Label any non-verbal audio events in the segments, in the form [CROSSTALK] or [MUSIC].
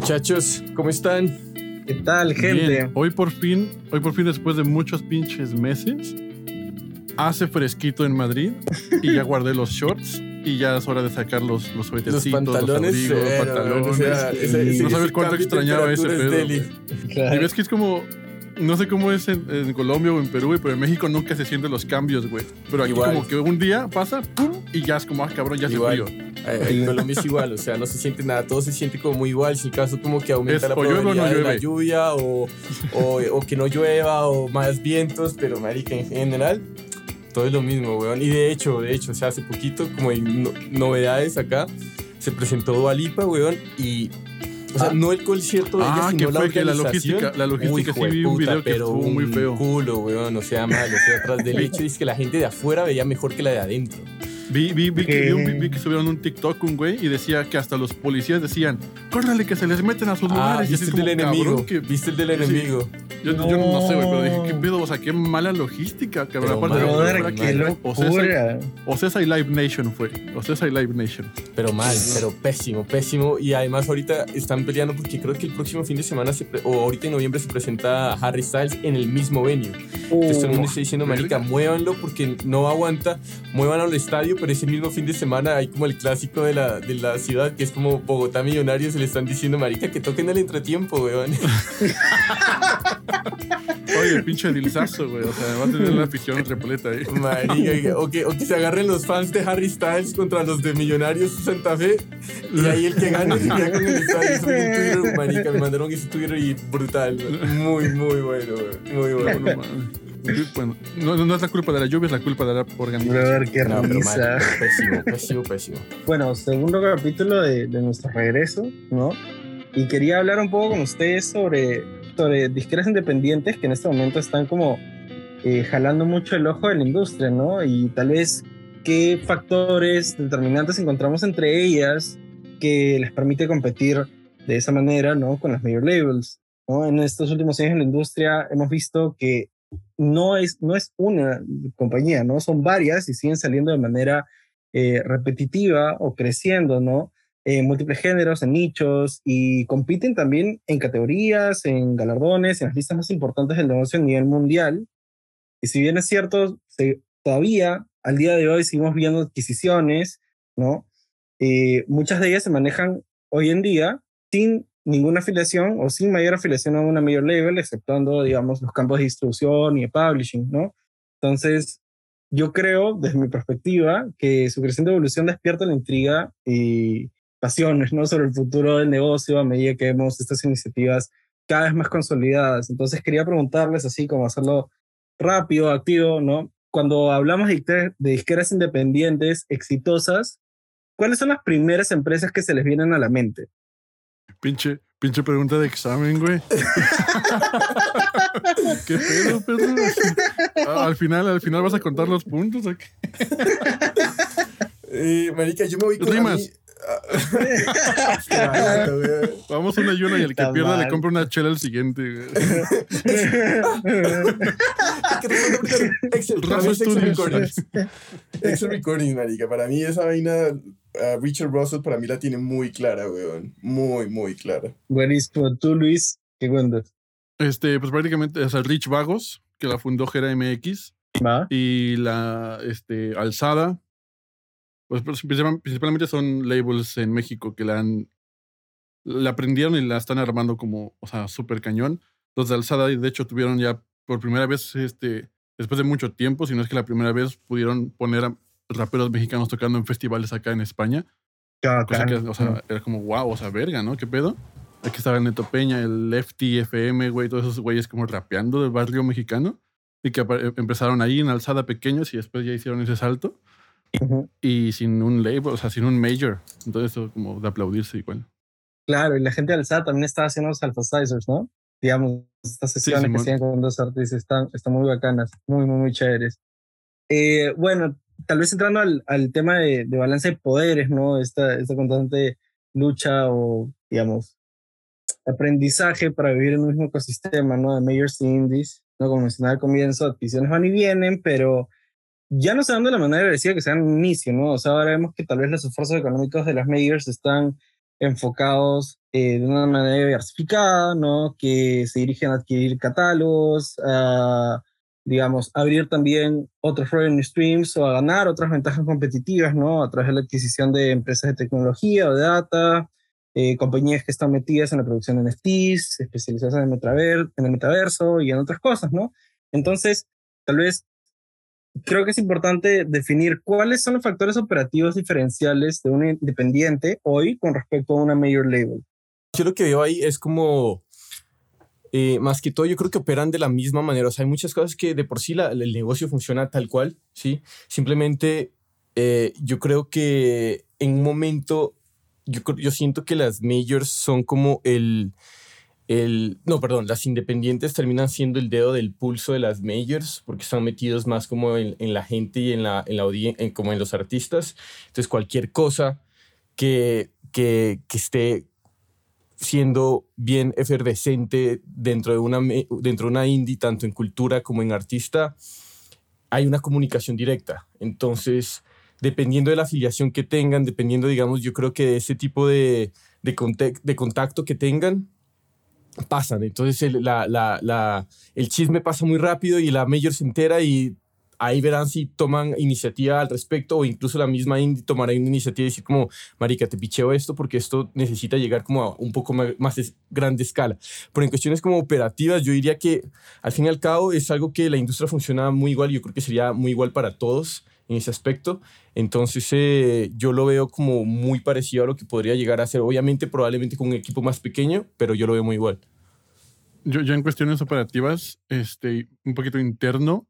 Muchachos, ¿cómo están? ¿Qué tal, gente? Bien, hoy por fin, hoy por fin después de muchos pinches meses, hace fresquito en Madrid y ya guardé los shorts y ya es hora de sacar los, los Los pantalones, los abrigos, cero, pantalones. o sea, ese- ese- no sabes cuánto extrañaba ese pedo. Claro. Y ves que es como, no sé cómo es en, en Colombia o en Perú, pero en México nunca se sienten los cambios, güey. Pero aquí Igual. como que un día pasa, pum, y ya es como, ah, cabrón, ya Igual. frío. Eh, En [LAUGHS] Colombia es igual, o sea, no se siente nada, todo se siente como muy igual. Si acaso, como que aumenta Es la o no probabilidad de la lluvia o, o, o que no llueva o más vientos, pero, marica, en general, todo es lo mismo, weón. Y de hecho, de hecho, o sea, hace poquito, como en no- novedades acá, se presentó Dualipa, weón, y. O sea, Ah. no el concierto de ella, Ah, sino que la fue que la logística- la logística sí Uy, vi un video que pero estuvo muy un feo. culo, weón, o sea, mal, o sea, tras del [LAUGHS] hecho es que la gente de afuera veía mejor que la de adentro. Vi, vi, vi, que, vi, un- vi que subieron un TikTok un güey y decía que hasta los policías decían, córrale que se les meten a sus Ah, lugares. y así viste el como, del enemigo. que- Viste el del Sí. enemigo. Yo, yo no sé, güey, pero dije, No. ¿qué pedo? O sea, qué mala logística, cabrón. Aparte qué locura. Ocesa y Live Nation fue. Ocesa y Live Nation. Pero mal, pero pésimo, pésimo. Y además ahorita están peleando porque creo que el próximo fin de semana, se pre- o ahorita en noviembre, se presenta Harry Styles en el mismo venue. Entonces todo el mundo está diciendo, marica, muévanlo porque no aguanta, muévanlo al estadio, pero ese mismo fin de semana hay como el clásico de la, de la ciudad, que es como Bogotá Millonarios, se le están diciendo, marica, que toquen el entretiempo, weón. [LAUGHS] Oye, pinche dilzazo, güey. O sea, va a tener la afición repleta ahí. Marica, o que, o que se agarren los fans de Harry Styles contra los de Millonarios Santa Fe y ahí el que gane se queda con el estadio. Twitter, marica, me mandaron ese Twitter y brutal, muy, muy bueno, güey, muy No, bueno. no. Bueno, no, no es la culpa de la lluvia, es la culpa de la organización. Qué No, risa. mal, pésimo, pésimo, pésimo. Bueno, segundo capítulo de, de nuestro regreso, ¿no? Y quería hablar un poco con ustedes sobre, sobre disqueras independientes que en este momento están como eh, jalando mucho el ojo de la industria, ¿no? Y tal vez qué factores determinantes encontramos entre ellas que les permite competir de esa manera, ¿no? Con las major labels, ¿no? En estos últimos años en la industria hemos visto que no es, no es una compañía, ¿no? Son varias y siguen saliendo de manera eh, repetitiva o creciendo, ¿no? En múltiples géneros, en nichos y compiten también en categorías, en galardones, en las listas más importantes del negocio a nivel mundial. Y si bien es cierto, se- todavía al día de hoy seguimos viendo adquisiciones, ¿no? Eh, muchas de ellas se manejan hoy en día sin ninguna afiliación o sin mayor afiliación a una mayor label, exceptuando, digamos, los campos de distribución y de publishing, ¿no? Entonces, yo creo, desde mi perspectiva, que su creciente evolución despierta la intriga y pasiones, ¿no? Sobre el futuro del negocio a medida que vemos estas iniciativas cada vez más consolidadas. Entonces, quería preguntarles así como hacerlo rápido, activo, ¿no? Cuando hablamos de, de disqueras independientes exitosas, ¿cuáles son las primeras empresas que se les vienen a la mente? Pinche, pinche pregunta de examen, güey. [LAUGHS] ¿Qué pedo, Pedro? Ah, Al final, al final vas a contar los puntos. Eh, [LAUGHS] marica, yo me voy con a Rimas. mí- Ah, qué [LAUGHS] barato, güey. Vamos una y una y el que Está pierda le compra una chela al siguiente. Excel, Excel. Recordings. Excel Recordings, marica. Para mí esa vaina, Richard Russell para mí la tiene muy clara, weón. Muy, muy clara. Buenísimo. Tú, Luis, ¿qué cuentas? Este, pues prácticamente, o sea, Rich Vagos, que la fundó Gera MX, ¿Va? y la este, Alzada, pues pues, principal- principalmente son labels en México que la han, la aprendieron y la están armando como, o sea, súper cañón. Los de Alzada, de hecho, tuvieron ya por primera vez, este, después de mucho tiempo, si no es que la primera vez pudieron poner a raperos mexicanos tocando en festivales acá en España. Cosa que, o sea, era como, wow, o sea, verga, ¿no? ¿Qué pedo? Aquí estaba Neto Peña, el Lefty FM, güey, todos esos güeyes como rapeando del barrio mexicano. Y que empezaron ahí en alzada pequeños y después ya hicieron ese salto. Ujú. Y sin un label, o sea, sin un major. Entonces, eso como de aplaudirse igual. Claro, y la gente del SAT también estaba haciendo los alphasizers, ¿no? Digamos, estas sesiones que Simón. hacían con dos artistas están, están muy bacanas, muy, muy, muy chéveres. Eh, bueno, tal vez entrando al, al tema de, de balance de poderes, ¿no? Esta, esta constante lucha o, digamos, aprendizaje para vivir en un mismo ecosistema, ¿no? De majors y indies, ¿no? Como mencionaba al comienzo, adquisiciones van y vienen, pero ya no se dan de la manera agresiva que se dan en un inicio, ¿no? O sea, ahora vemos que tal vez los esfuerzos económicos de las majors están enfocados eh, de una manera diversificada, ¿no? Que se dirigen a adquirir catálogos, a, digamos, abrir también otros revenue streams o a ganar otras ventajas competitivas, ¿no? A través de la adquisición de empresas de tecnología o de data, eh, compañías que están metidas en la producción de NFTs, especializadas en el, metaver en el metaverso y en otras cosas, ¿no? Entonces, tal vez creo que es importante definir cuáles son los factores operativos diferenciales de un independiente hoy con respecto a una major label. Yo lo que veo ahí es como, eh, más que todo, yo creo que operan de la misma manera. O sea, hay muchas cosas que de por sí la, el negocio funciona tal cual, ¿sí? Simplemente eh, yo creo que en un momento yo, yo siento que las majors son como el, el, no, perdón, las independientes terminan siendo el dedo del pulso de las majors porque están metidos más como en, en la gente y en la, en la audiencia, como en los artistas. Entonces, cualquier cosa que, que, que esté siendo bien efervescente dentro de, una, dentro de una indie, tanto en cultura como en artista, hay una comunicación directa. Entonces, dependiendo de la afiliación que tengan, dependiendo, digamos, yo creo que de ese tipo de, de, de contacto que tengan, pasan. Entonces la, la, la, el chisme pasa muy rápido y la mayor se entera y ahí verán si toman iniciativa al respecto o incluso la misma indie tomará una iniciativa y decir como, marica, te picheo esto porque esto necesita llegar como a un poco más, más grande escala. Pero en cuestiones como operativas, yo diría que al fin y al cabo es algo que la industria funciona muy igual y yo creo que sería muy igual para todos en ese aspecto. Entonces eh, yo lo veo como muy parecido a lo que podría llegar a ser, obviamente probablemente con un equipo más pequeño, pero yo lo veo muy igual. Yo, yo en cuestiones operativas, este, un poquito interno,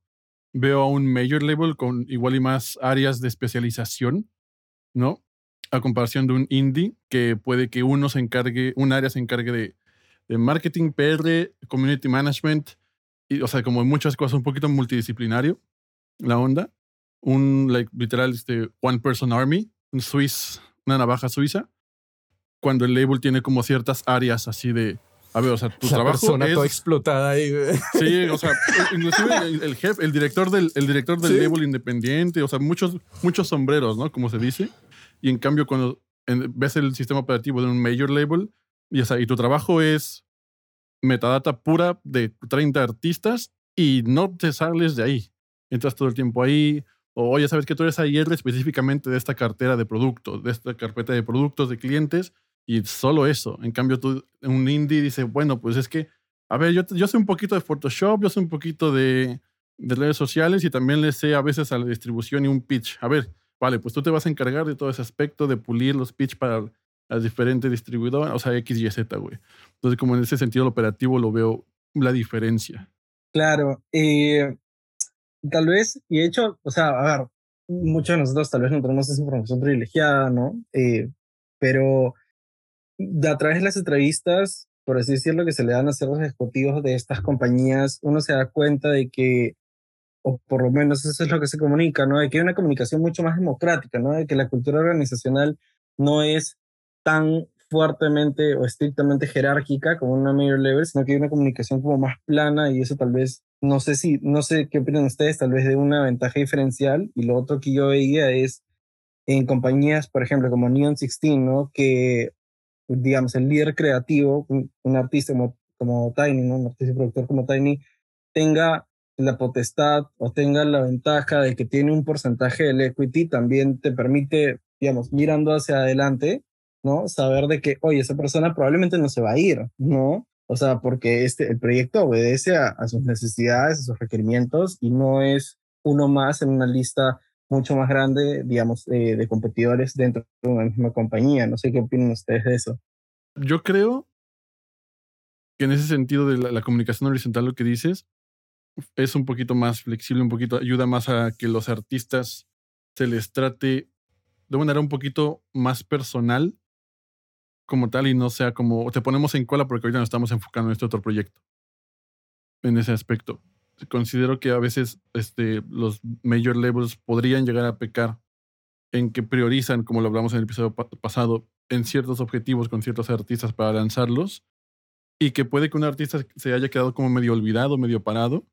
veo a un major label con igual y más áreas de especialización, ¿no? A comparación de un indie, que puede que uno se encargue, un área se encargue de, marketing, PR, community management, y, o sea, como muchas cosas, un poquito multidisciplinario, la onda un, like, literal, este, one person army, un Swiss, una navaja suiza, cuando el label tiene como ciertas áreas así de, a ver, o sea, tu La trabajo persona es... toda explotada ahí. Sí, o sea, inclusive el, el jefe, el director del, el director del Sí. label independiente, o sea, muchos, muchos sombreros, ¿no? Como se dice. Y en cambio, cuando ves el sistema operativo de un major label, y, o sea, y tu trabajo es metadata pura de 30 artistas y no te sales de ahí. Entras todo el tiempo ahí, o ya sabes que tú eres IR específicamente de esta cartera de productos, de esta carpeta de productos de clientes, y solo eso. En cambio, tú, un indie dice, bueno, pues es que, a ver, yo, yo sé un poquito de Photoshop, yo sé un poquito de, de redes sociales y también le sé a veces a la distribución y un pitch. A ver, vale, pues tú te vas a encargar de todo ese aspecto, de pulir los pitch para las diferentes distribuidoras, o sea, X, Y, Z, güey. Entonces, como en ese sentido el operativo lo veo la diferencia. Claro, tal vez, y de hecho, o sea, a ver, muchos de nosotros tal vez no tenemos esa información privilegiada, ¿no? Eh, pero de a través de las entrevistas, por así decirlo, que se le dan a ciertos ejecutivos de estas compañías, uno se da cuenta de que, o por lo menos eso es lo que se comunica, ¿no? De que hay una comunicación mucho más democrática, ¿no? De que la cultura organizacional no es tan fuertemente o estrictamente jerárquica como una major level, sino que hay una comunicación como más plana y eso tal vez, no sé si, no sé qué opinan ustedes, tal vez de una ventaja diferencial. Y lo otro que yo veía es en compañías, por ejemplo, como Neon 16, ¿no? Que, digamos, el líder creativo, un, artista como, como Tiny, ¿no? Un artista y productor como Tiny, tenga la potestad o tenga la ventaja de que tiene un porcentaje del equity, también te permite, digamos, mirando hacia adelante, ¿no? Saber de que, oye, esa persona probablemente no se va a ir, ¿no? O sea, porque este, el proyecto obedece a, a sus necesidades, a sus requerimientos y no es uno más en una lista mucho más grande, digamos, eh, de competidores dentro de una misma compañía. No sé qué opinan ustedes de eso. Yo creo que en ese sentido de la, comunicación horizontal, lo que dices, es un poquito más flexible, un poquito ayuda más a que los artistas se les trate de manera un poquito más personal como tal y no sea como te ponemos en cola porque ahorita nos estamos enfocando en este otro proyecto. En ese aspecto. Considero que a veces este, los major levels podrían llegar a pecar en que priorizan, como lo hablamos en el episodio pa- pasado, en ciertos objetivos con ciertos artistas para lanzarlos y que puede que un artista se haya quedado como medio olvidado, medio parado,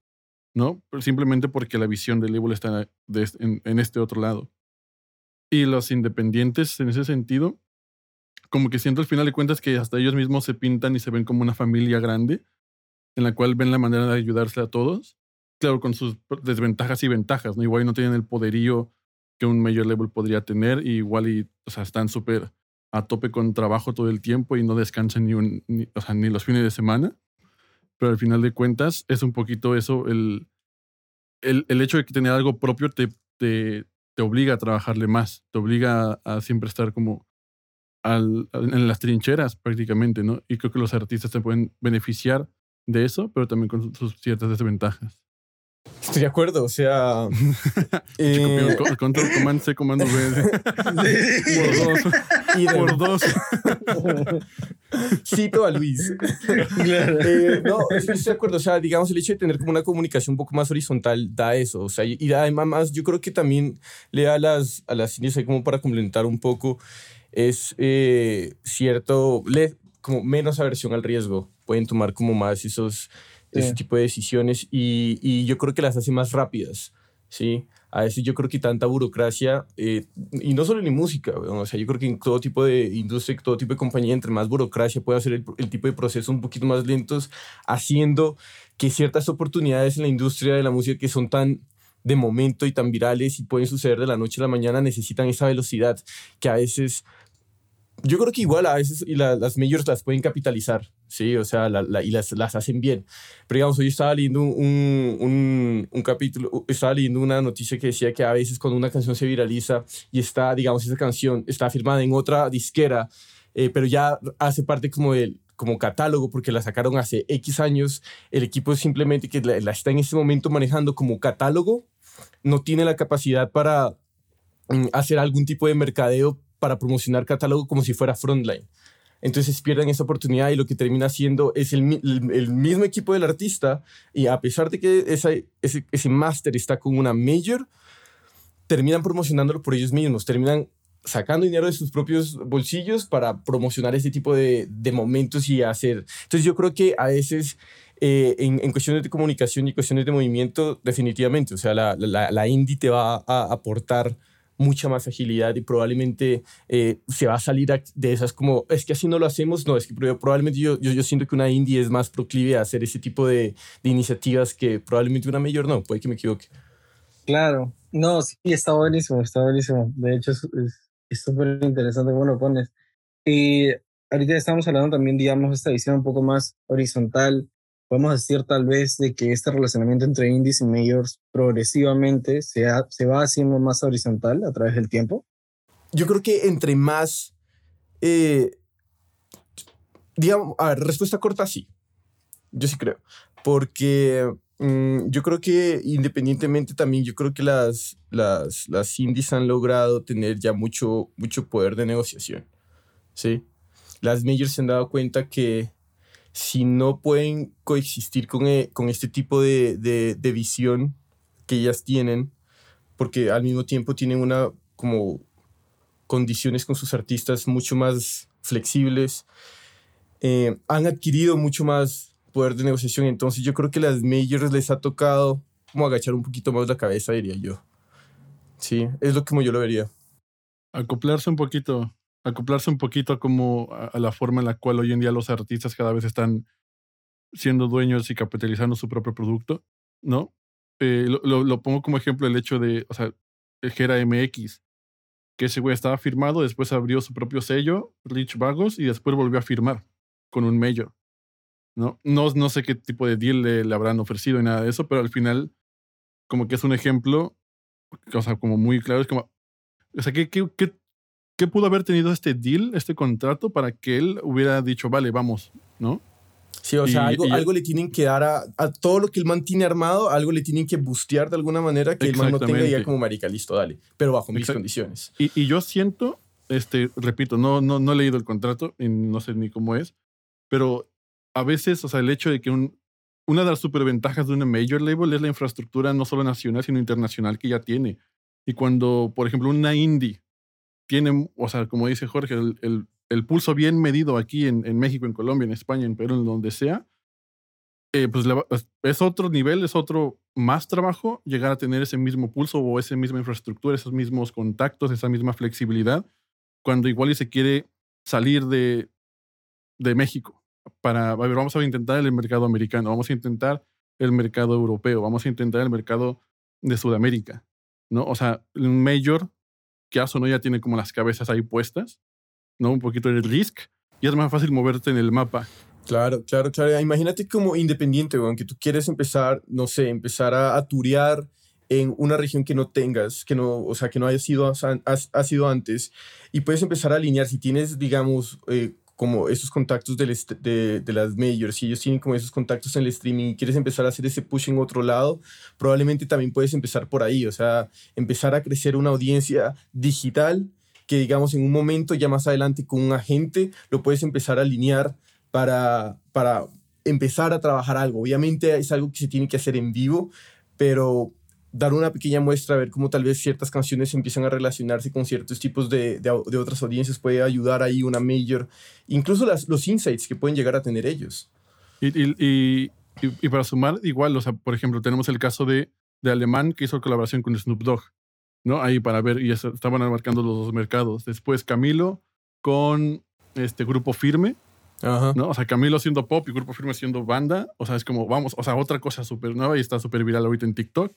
¿no? Simplemente porque la visión del label está en, en este otro lado. Y los independientes, en ese sentido, como que siento al final de cuentas que hasta ellos mismos se pintan y se ven como una familia grande, en la cual ven la manera de ayudarse a todos. Claro, con sus desventajas y ventajas, ¿no? Igual no tienen el poderío que un major level podría tener, y igual y, o sea, están súper a tope con trabajo todo el tiempo y no descansan ni, un, ni, o sea, ni los fines de semana. Pero al final de cuentas es un poquito eso, el, el, el hecho de que tener algo propio te, te, te obliga a trabajarle más, te obliga a, a siempre estar como al, en las trincheras prácticamente, ¿no? Y creo que los artistas se pueden beneficiar de eso, pero también con sus ciertas desventajas. Estoy de acuerdo, o sea. [LAUGHS] eh, control Command C, Comando B. Por dos. Por dos. [LAUGHS] Cito a Luis. Claro. Eh, no, estoy de acuerdo. O sea, digamos, el hecho de tener como una comunicación un poco más horizontal da eso. O sea, y además, yo creo que también le da a las, a las indias ahí como para complementar un poco. Es eh, cierto, le, como menos aversión al riesgo. Pueden tomar como más esos ese tipo de decisiones y, y, yo creo que las hace más rápidas, ¿sí? A veces yo creo que tanta burocracia, eh, y no solo en música, o sea, yo creo que en todo tipo de industria, todo tipo de compañía, entre más burocracia puede hacer el, el tipo de procesos un poquito más lentos, haciendo que ciertas oportunidades en la industria de la música que son tan de momento y tan virales y pueden suceder de la noche a la mañana necesitan esa velocidad que a veces yo creo que igual a veces y la, las majors las pueden capitalizar, ¿sí? O sea, la, la, y las, las hacen bien. Pero digamos, hoy estaba leyendo un, un, un, capítulo, estaba leyendo una noticia que decía que a veces cuando una canción se viraliza y está, digamos, esa canción está firmada en otra disquera, eh, pero ya hace parte como del como catálogo porque la sacaron hace X años, el equipo simplemente que la, está en este momento manejando como catálogo, no tiene la capacidad para mm, hacer algún tipo de mercadeo para promocionar catálogo como si fuera Frontline. Entonces pierden esa oportunidad y lo que termina siendo es el, el, mismo equipo del artista y a pesar de que ese, ese máster está con una major, terminan promocionándolo por ellos mismos, terminan sacando dinero de sus propios bolsillos para promocionar ese tipo de, de momentos y hacer. Entonces yo creo que a veces eh, en, en, cuestiones de comunicación y cuestiones de movimiento, definitivamente, o sea, la, la, la indie te va a aportar mucha más agilidad y probablemente eh, se va a salir de esas como, es que así no lo hacemos, no, es que probablemente yo, yo, yo siento que una indie es más proclive a hacer ese tipo de, de iniciativas que probablemente una mayor no, puede que me equivoque. Claro, no, sí, está buenísimo, está buenísimo. De hecho, es súper interesante cómo lo pones. Y ahorita estamos hablando también, digamos, esta visión un poco más horizontal podemos decir tal vez de que este relacionamiento entre indies y majors progresivamente se, ha, se va haciendo más horizontal a través del tiempo? Yo creo que entre más, eh, digamos, a ver, respuesta corta sí, yo sí creo, porque mmm, yo creo que independientemente también, yo creo que las, las, las indies han logrado tener ya mucho, mucho poder de negociación, ¿sí? Las majors se han dado cuenta que si no pueden coexistir con, eh, con este tipo de, de, visión que ellas tienen, porque al mismo tiempo tienen una como condiciones con sus artistas mucho más flexibles, eh, han adquirido mucho más poder de negociación, entonces yo creo que las majors les ha tocado como agachar un poquito más la cabeza, diría yo. Sí, es lo como yo lo vería. Acoplarse un poquito acoplarse un poquito como a, la forma en la cual hoy en día los artistas cada vez están siendo dueños y capitalizando su propio producto, ¿no? Eh, lo, lo, pongo como ejemplo el hecho de, o sea, Gera MX, que ese güey estaba firmado, después abrió su propio sello, Rich Vagos, y después volvió a firmar con un major, ¿no? No, no sé qué tipo de deal le, le habrán ofrecido y nada de eso, pero al final como que es un ejemplo, o sea, como muy claro, es como, o sea, ¿qué, qué, qué ¿qué pudo haber tenido este deal, este contrato, para que él hubiera dicho, vale, vamos, ¿no? Sí, o sea, y, algo, y, algo, le tienen que dar a, a, todo lo que el man tiene armado, algo le tienen que bustear de alguna manera que el man no tenga ya como marica, listo, dale, pero bajo mis condiciones. Y, y, yo siento, este, repito, no, no, no he leído el contrato y no sé ni cómo es, pero a veces, o sea, el hecho de que un, una de las superventajas de una major label es la infraestructura no solo nacional, sino internacional que ya tiene. Y cuando, por ejemplo, una indie tienen, o sea, como dice Jorge, el, el, el pulso bien medido aquí en, en, México, en Colombia, en España, en Perú, en donde sea, eh, pues es otro nivel, es otro más trabajo llegar a tener ese mismo pulso o esa misma infraestructura, esos mismos contactos, esa misma flexibilidad, cuando igual y se quiere salir de, de México. Para, a ver, vamos a intentar el mercado americano, vamos a intentar el mercado europeo, vamos a intentar el mercado de Sudamérica, ¿no? O sea, un mayor que o no ya tiene como las cabezas ahí puestas, ¿no? Un poquito el risk y es más fácil moverte en el mapa. Claro, claro, claro. Imagínate como independiente, weón, que tú quieres empezar, no sé, empezar a, a turear en una región que no tengas, que no, o sea, que no haya sido, ha, sido antes, y puedes empezar a alinear si tienes, digamos, eh, como esos contactos de, de, las majors, si ellos tienen como esos contactos en el streaming y quieres empezar a hacer ese push en otro lado, probablemente también puedes empezar por ahí, o sea, empezar a crecer una audiencia digital que digamos en un momento ya más adelante con un agente lo puedes empezar a alinear para, para empezar a trabajar algo. Obviamente es algo que se tiene que hacer en vivo, pero dar una pequeña muestra, a ver cómo tal vez ciertas canciones empiezan a relacionarse con ciertos tipos de, de, otras audiencias, puede ayudar ahí una mayor, incluso las, los insights que pueden llegar a tener ellos. Y, y, y, para sumar, igual, o sea, por ejemplo, tenemos el caso de, de Alemán que hizo colaboración con Snoop Dogg, ¿no? Ahí para ver, y estaban abarcando los dos mercados. Después Camilo con este grupo firme, Ajá. ¿no? O sea, Camilo siendo pop y Grupo Firme siendo banda. O sea, es como, vamos, o sea, otra cosa súper nueva y está súper viral ahorita en TikTok.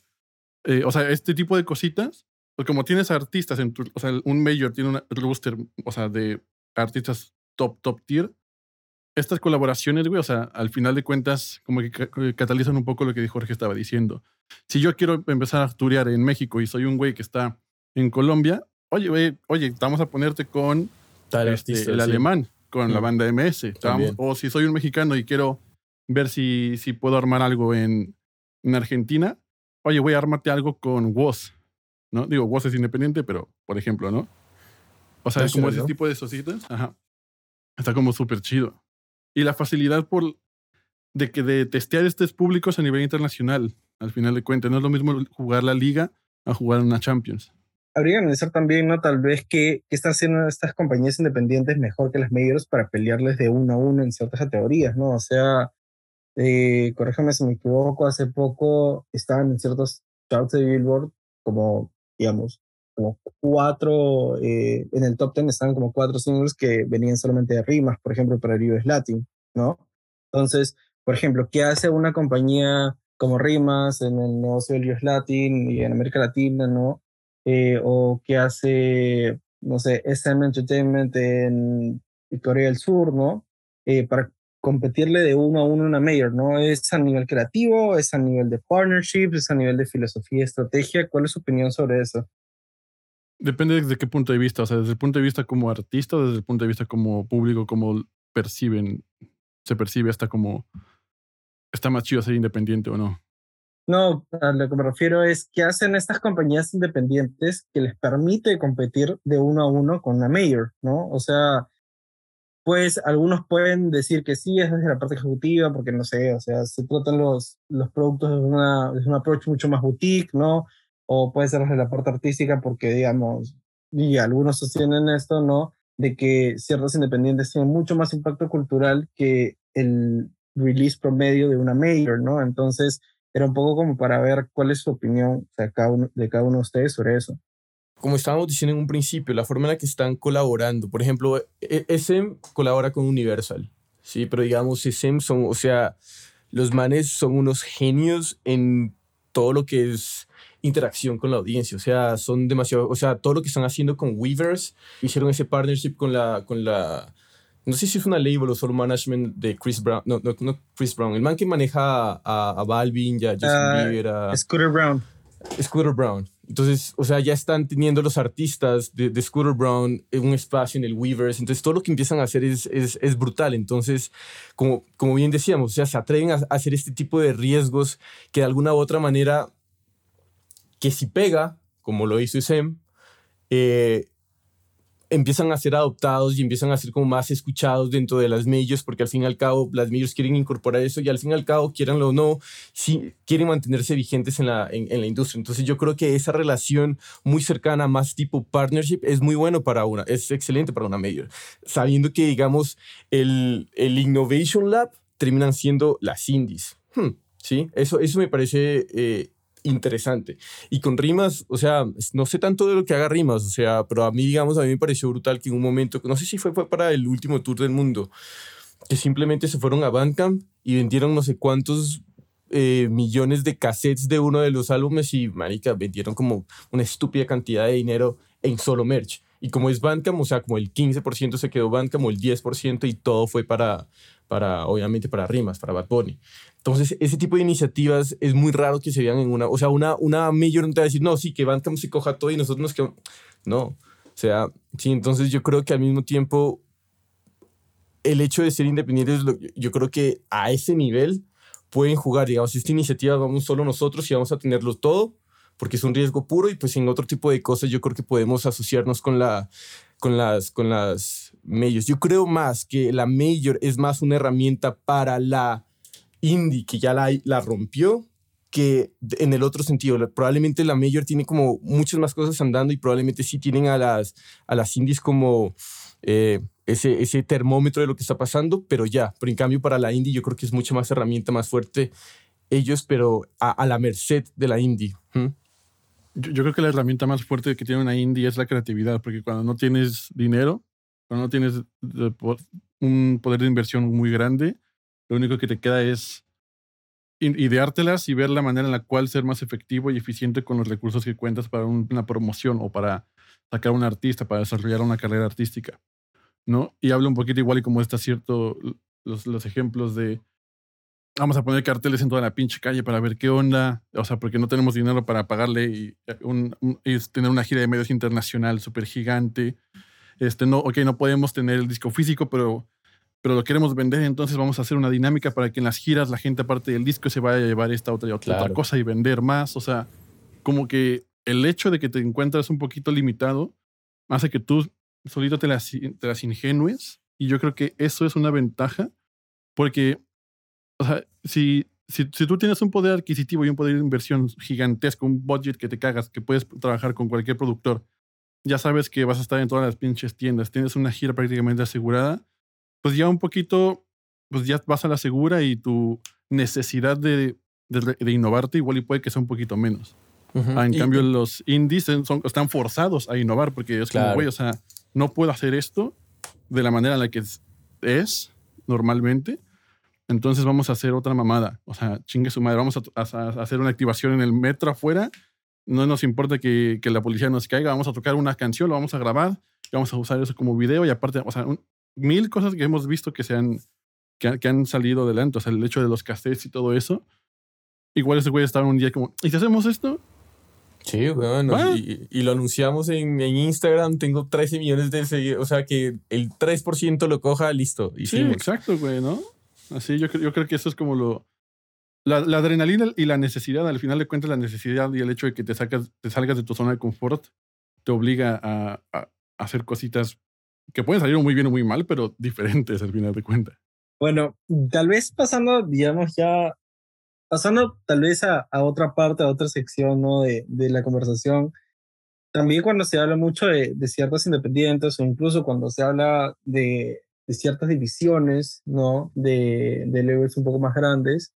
Eh, o sea, este tipo de cositas, pues como tienes artistas en tu, o sea, un major tiene un roster, o sea, de artistas top, top tier, estas colaboraciones, güey, o sea, al final de cuentas, como que catalizan un poco lo que Jorge estaba diciendo. Si yo quiero empezar a turear en México y soy un güey que está en Colombia, oye, güey, oye, vamos a ponerte con este, el alemán, con la banda MS. o si soy un mexicano y quiero ver si, si puedo armar algo en, en Argentina, oye, voy a armarte algo con Woz, ¿no? Digo, Woz es independiente, pero, por ejemplo, ¿no? O sea, es como ese tipo de societas, ajá. Está como súper chido. Y la facilidad por de que de testear estos públicos a nivel internacional, al final de cuentas. No es lo mismo jugar la liga a jugar una Champions. Habría que analizar también, ¿no? Tal vez que, están haciendo estas compañías independientes mejor que las majors para pelearles de uno a uno en ciertas categorías, ¿no? O sea, eh, corréjame si me equivoco, hace poco estaban en ciertos charts de Billboard como, digamos, como cuatro, eh, en el top ten estaban como cuatro singles que venían solamente de rimas, por ejemplo, para el US Latin, ¿no? Entonces, por ejemplo, ¿qué hace una compañía como Rimas en el negocio del US Latin y en América Latina, ¿no? Eh, o qué hace, no sé, SM Entertainment en Corea del Sur, ¿no? Eh, para competirle de uno a uno una mayor, ¿no? ¿Es a nivel creativo, es a nivel de partnerships, es a nivel de filosofía estrategia? ¿Cuál es su opinión sobre eso? Depende desde qué punto de vista, o sea, desde el punto de vista como artista desde el punto de vista como público, como perciben, se percibe hasta como está más chido ser independiente o no. No, a lo que me refiero es que hacen estas compañías independientes que les permite competir de uno a uno con una mayor, ¿no? O sea, pues algunos pueden decir que sí, es desde la parte ejecutiva, porque no sé, o sea, se tratan los, los productos desde, una, desde un approach mucho más boutique, ¿no? O puede ser desde la parte artística, porque digamos, y algunos sostienen esto, ¿no? De que ciertos independientes tienen mucho más impacto cultural que el release promedio de una mayor, ¿no? Entonces, era un poco como para ver cuál es su opinión de cada uno de, cada uno de ustedes sobre eso como estábamos diciendo en un principio, la forma en la que están colaborando. Por ejemplo, SM colabora con Universal, ¿sí? Pero digamos, SM son, o sea, los manes son unos genios en todo lo que es interacción con la audiencia. O sea, son demasiado, o sea, todo lo que están haciendo con Weavers, hicieron ese partnership con la, con la, no sé si es una label o solo management de Chris Brown, no, no, no Chris Brown, el man que maneja a, a Balvin, ya Justin uh, Bieber, a... Scooter Brown. Scooter Brown. Entonces, o sea, ya están teniendo los artistas de, de, Scooter Brown un espacio en el Weavers. Entonces, todo lo que empiezan a hacer es, es, es brutal. Entonces, como, como bien decíamos, o sea, se atreven a, hacer este tipo de riesgos que de alguna u otra manera, que si pega, como lo hizo Sem, eh, empiezan a ser adoptados y empiezan a ser como más escuchados dentro de las medios, porque al fin y al cabo las medios quieren incorporar eso y al fin y al cabo, quieranlo o no, sí, quieren mantenerse vigentes en la, en, la industria. Entonces yo creo que esa relación muy cercana, más tipo partnership, es muy bueno para una, es excelente para una mayor, sabiendo que, digamos, el, el Innovation Lab terminan siendo las indies. Hmm, ¿Sí? Eso, eso me parece... Eh, interesante. Y con rimas, o sea, no sé tanto de lo que haga rimas, o sea, pero a mí, digamos, a mí me pareció brutal que en un momento, no sé si fue, fue para el último tour del mundo, que simplemente se fueron a Bandcamp y vendieron no sé cuántos eh, millones de cassettes de uno de los álbumes y, marica, vendieron como una estúpida cantidad de dinero en solo merch. Y como es Bandcamp, o sea, como el 15% se quedó Bandcamp o el 10% y todo fue para, para, obviamente, para rimas, para Bad Bunny. Entonces, ese tipo de iniciativas es muy raro que se vean en una, o sea, una, una mayor no te va a decir, no, sí, que Bandcamp se coja todo y nosotros nos quedamos. No, o sea, sí, entonces yo creo que al mismo tiempo el hecho de ser independientes, yo creo que a ese nivel pueden jugar, digamos, esta iniciativa vamos solo nosotros y vamos a tenerlo todo, porque es un riesgo puro y pues en otro tipo de cosas yo creo que podemos asociarnos con, la, con, las, con las majors. Yo creo más que la major es más una herramienta para la indie que ya la, rompió que en el otro sentido. Probablemente la major tiene como muchas más cosas andando y probablemente sí tienen a las, a las indies como... Eh, ese, ese termómetro de lo que está pasando, pero ya, pero en cambio para la indie yo creo que es mucho más herramienta, más fuerte ellos, pero a, la merced de la indie. Yo, creo que la herramienta más fuerte que tiene una indie es la creatividad, porque cuando no tienes dinero, cuando no tienes un poder de inversión muy grande, lo único que te queda es ideártelas y ver la manera en la cual ser más efectivo y eficiente con los recursos que cuentas para una promoción o para sacar a un artista, para desarrollar una carrera artística. ¿no? Y habla un poquito igual y como está cierto los, los ejemplos de vamos a poner carteles en toda la pinche calle para ver qué onda, o sea, porque no tenemos dinero para pagarle y, eh, un, tener una gira de medios internacional súper gigante. Este, no, ok, no podemos tener el disco físico, pero, pero lo queremos vender, entonces vamos a hacer una dinámica para que en las giras la gente aparte del disco se vaya a llevar esta otra, otra, otra cosa y vender más, o sea, como que el hecho de que te encuentras un poquito limitado hace que tú solito te las, te las ingenues. Y yo creo que eso es una ventaja porque, o sea, si, si, si, tú tienes un poder adquisitivo y un poder de inversión gigantesco, un budget que te cagas, que puedes trabajar con cualquier productor, ya sabes que vas a estar en todas las pinches tiendas, tienes una gira prácticamente asegurada, pues ya un poquito, pues ya vas a la segura y tu necesidad de, de, innovarte igual y puede que sea un poquito menos. Ah, en cambio, los indies son, están forzados a innovar porque es como, güey, o sea, no puedo hacer esto de la manera en la que es normalmente. Entonces vamos a hacer otra mamada. O sea, chingue su madre. Vamos a, hacer una activación en el metro afuera. No nos importa que, la policía nos caiga. Vamos a tocar una canción, lo vamos a grabar. Y vamos a usar eso como video. Y aparte, o sea, mil cosas que hemos visto que, se han, que, han salido adelante. O sea, el hecho de los cassettes y todo eso. Igual ese güey estaba un día como, ¿y si hacemos esto? Sí, bueno, y, lo anunciamos en, en, Instagram, tengo 13 millones de seguidores, o sea que el 3% lo coja, listo. Sí, exacto, güey, ¿no? Así yo, yo creo que eso es como lo... La, adrenalina y la necesidad, al final de cuentas la necesidad y el hecho de que te, sacas, te salgas de tu zona de confort te obliga a, a, hacer cositas que pueden salir muy bien o muy mal, pero diferentes al final de cuentas. Bueno, tal vez pasando, digamos, ya pasando tal vez a, otra parte, a otra sección ¿no? de, de la conversación, también cuando se habla mucho de, de, ciertas independientes o incluso cuando se habla de, de ciertas divisiones, ¿no? De, de levels un poco más grandes,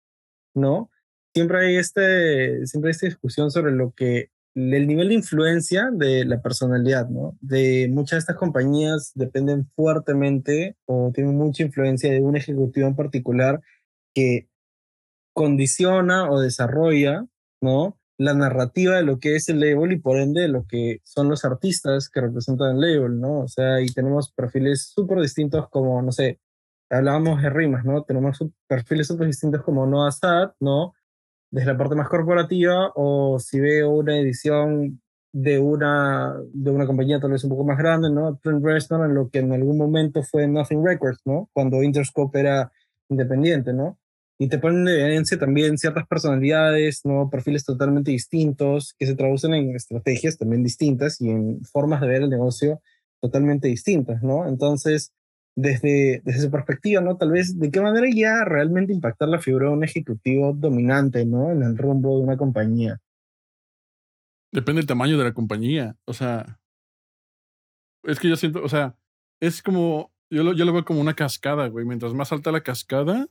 ¿no? Siempre hay, este, siempre hay esta discusión sobre lo que el nivel de influencia de la personalidad, ¿no? De muchas de estas compañías dependen fuertemente o tienen mucha influencia de un ejecutivo en particular que condiciona o desarrolla, ¿no? La narrativa de lo que es el label y por ende lo que son los artistas que representan el label, ¿no? O sea, y tenemos perfiles súper distintos como, no sé, hablábamos de rimas, ¿no? Tenemos perfiles súper distintos como Noah Sad, ¿no? Desde la parte más corporativa o si veo una edición de una, de una compañía tal vez un poco más grande, ¿no? Trent Reznor en lo que en algún momento fue Nothing Records, ¿no? Cuando Interscope era independiente, ¿no? y te ponen en evidencia también ciertas personalidades, ¿no? perfiles totalmente distintos que se traducen en estrategias también distintas y en formas de ver el negocio totalmente distintas, ¿no? Entonces, desde, desde su perspectiva, ¿no? Tal vez, ¿de qué manera ya realmente impactar la figura de un ejecutivo dominante, ¿no? En el rumbo de una compañía. Depende del tamaño de la compañía, o sea, es que yo siento, o sea, es como, yo lo, yo lo veo como una cascada, güey, mientras más alta la cascada,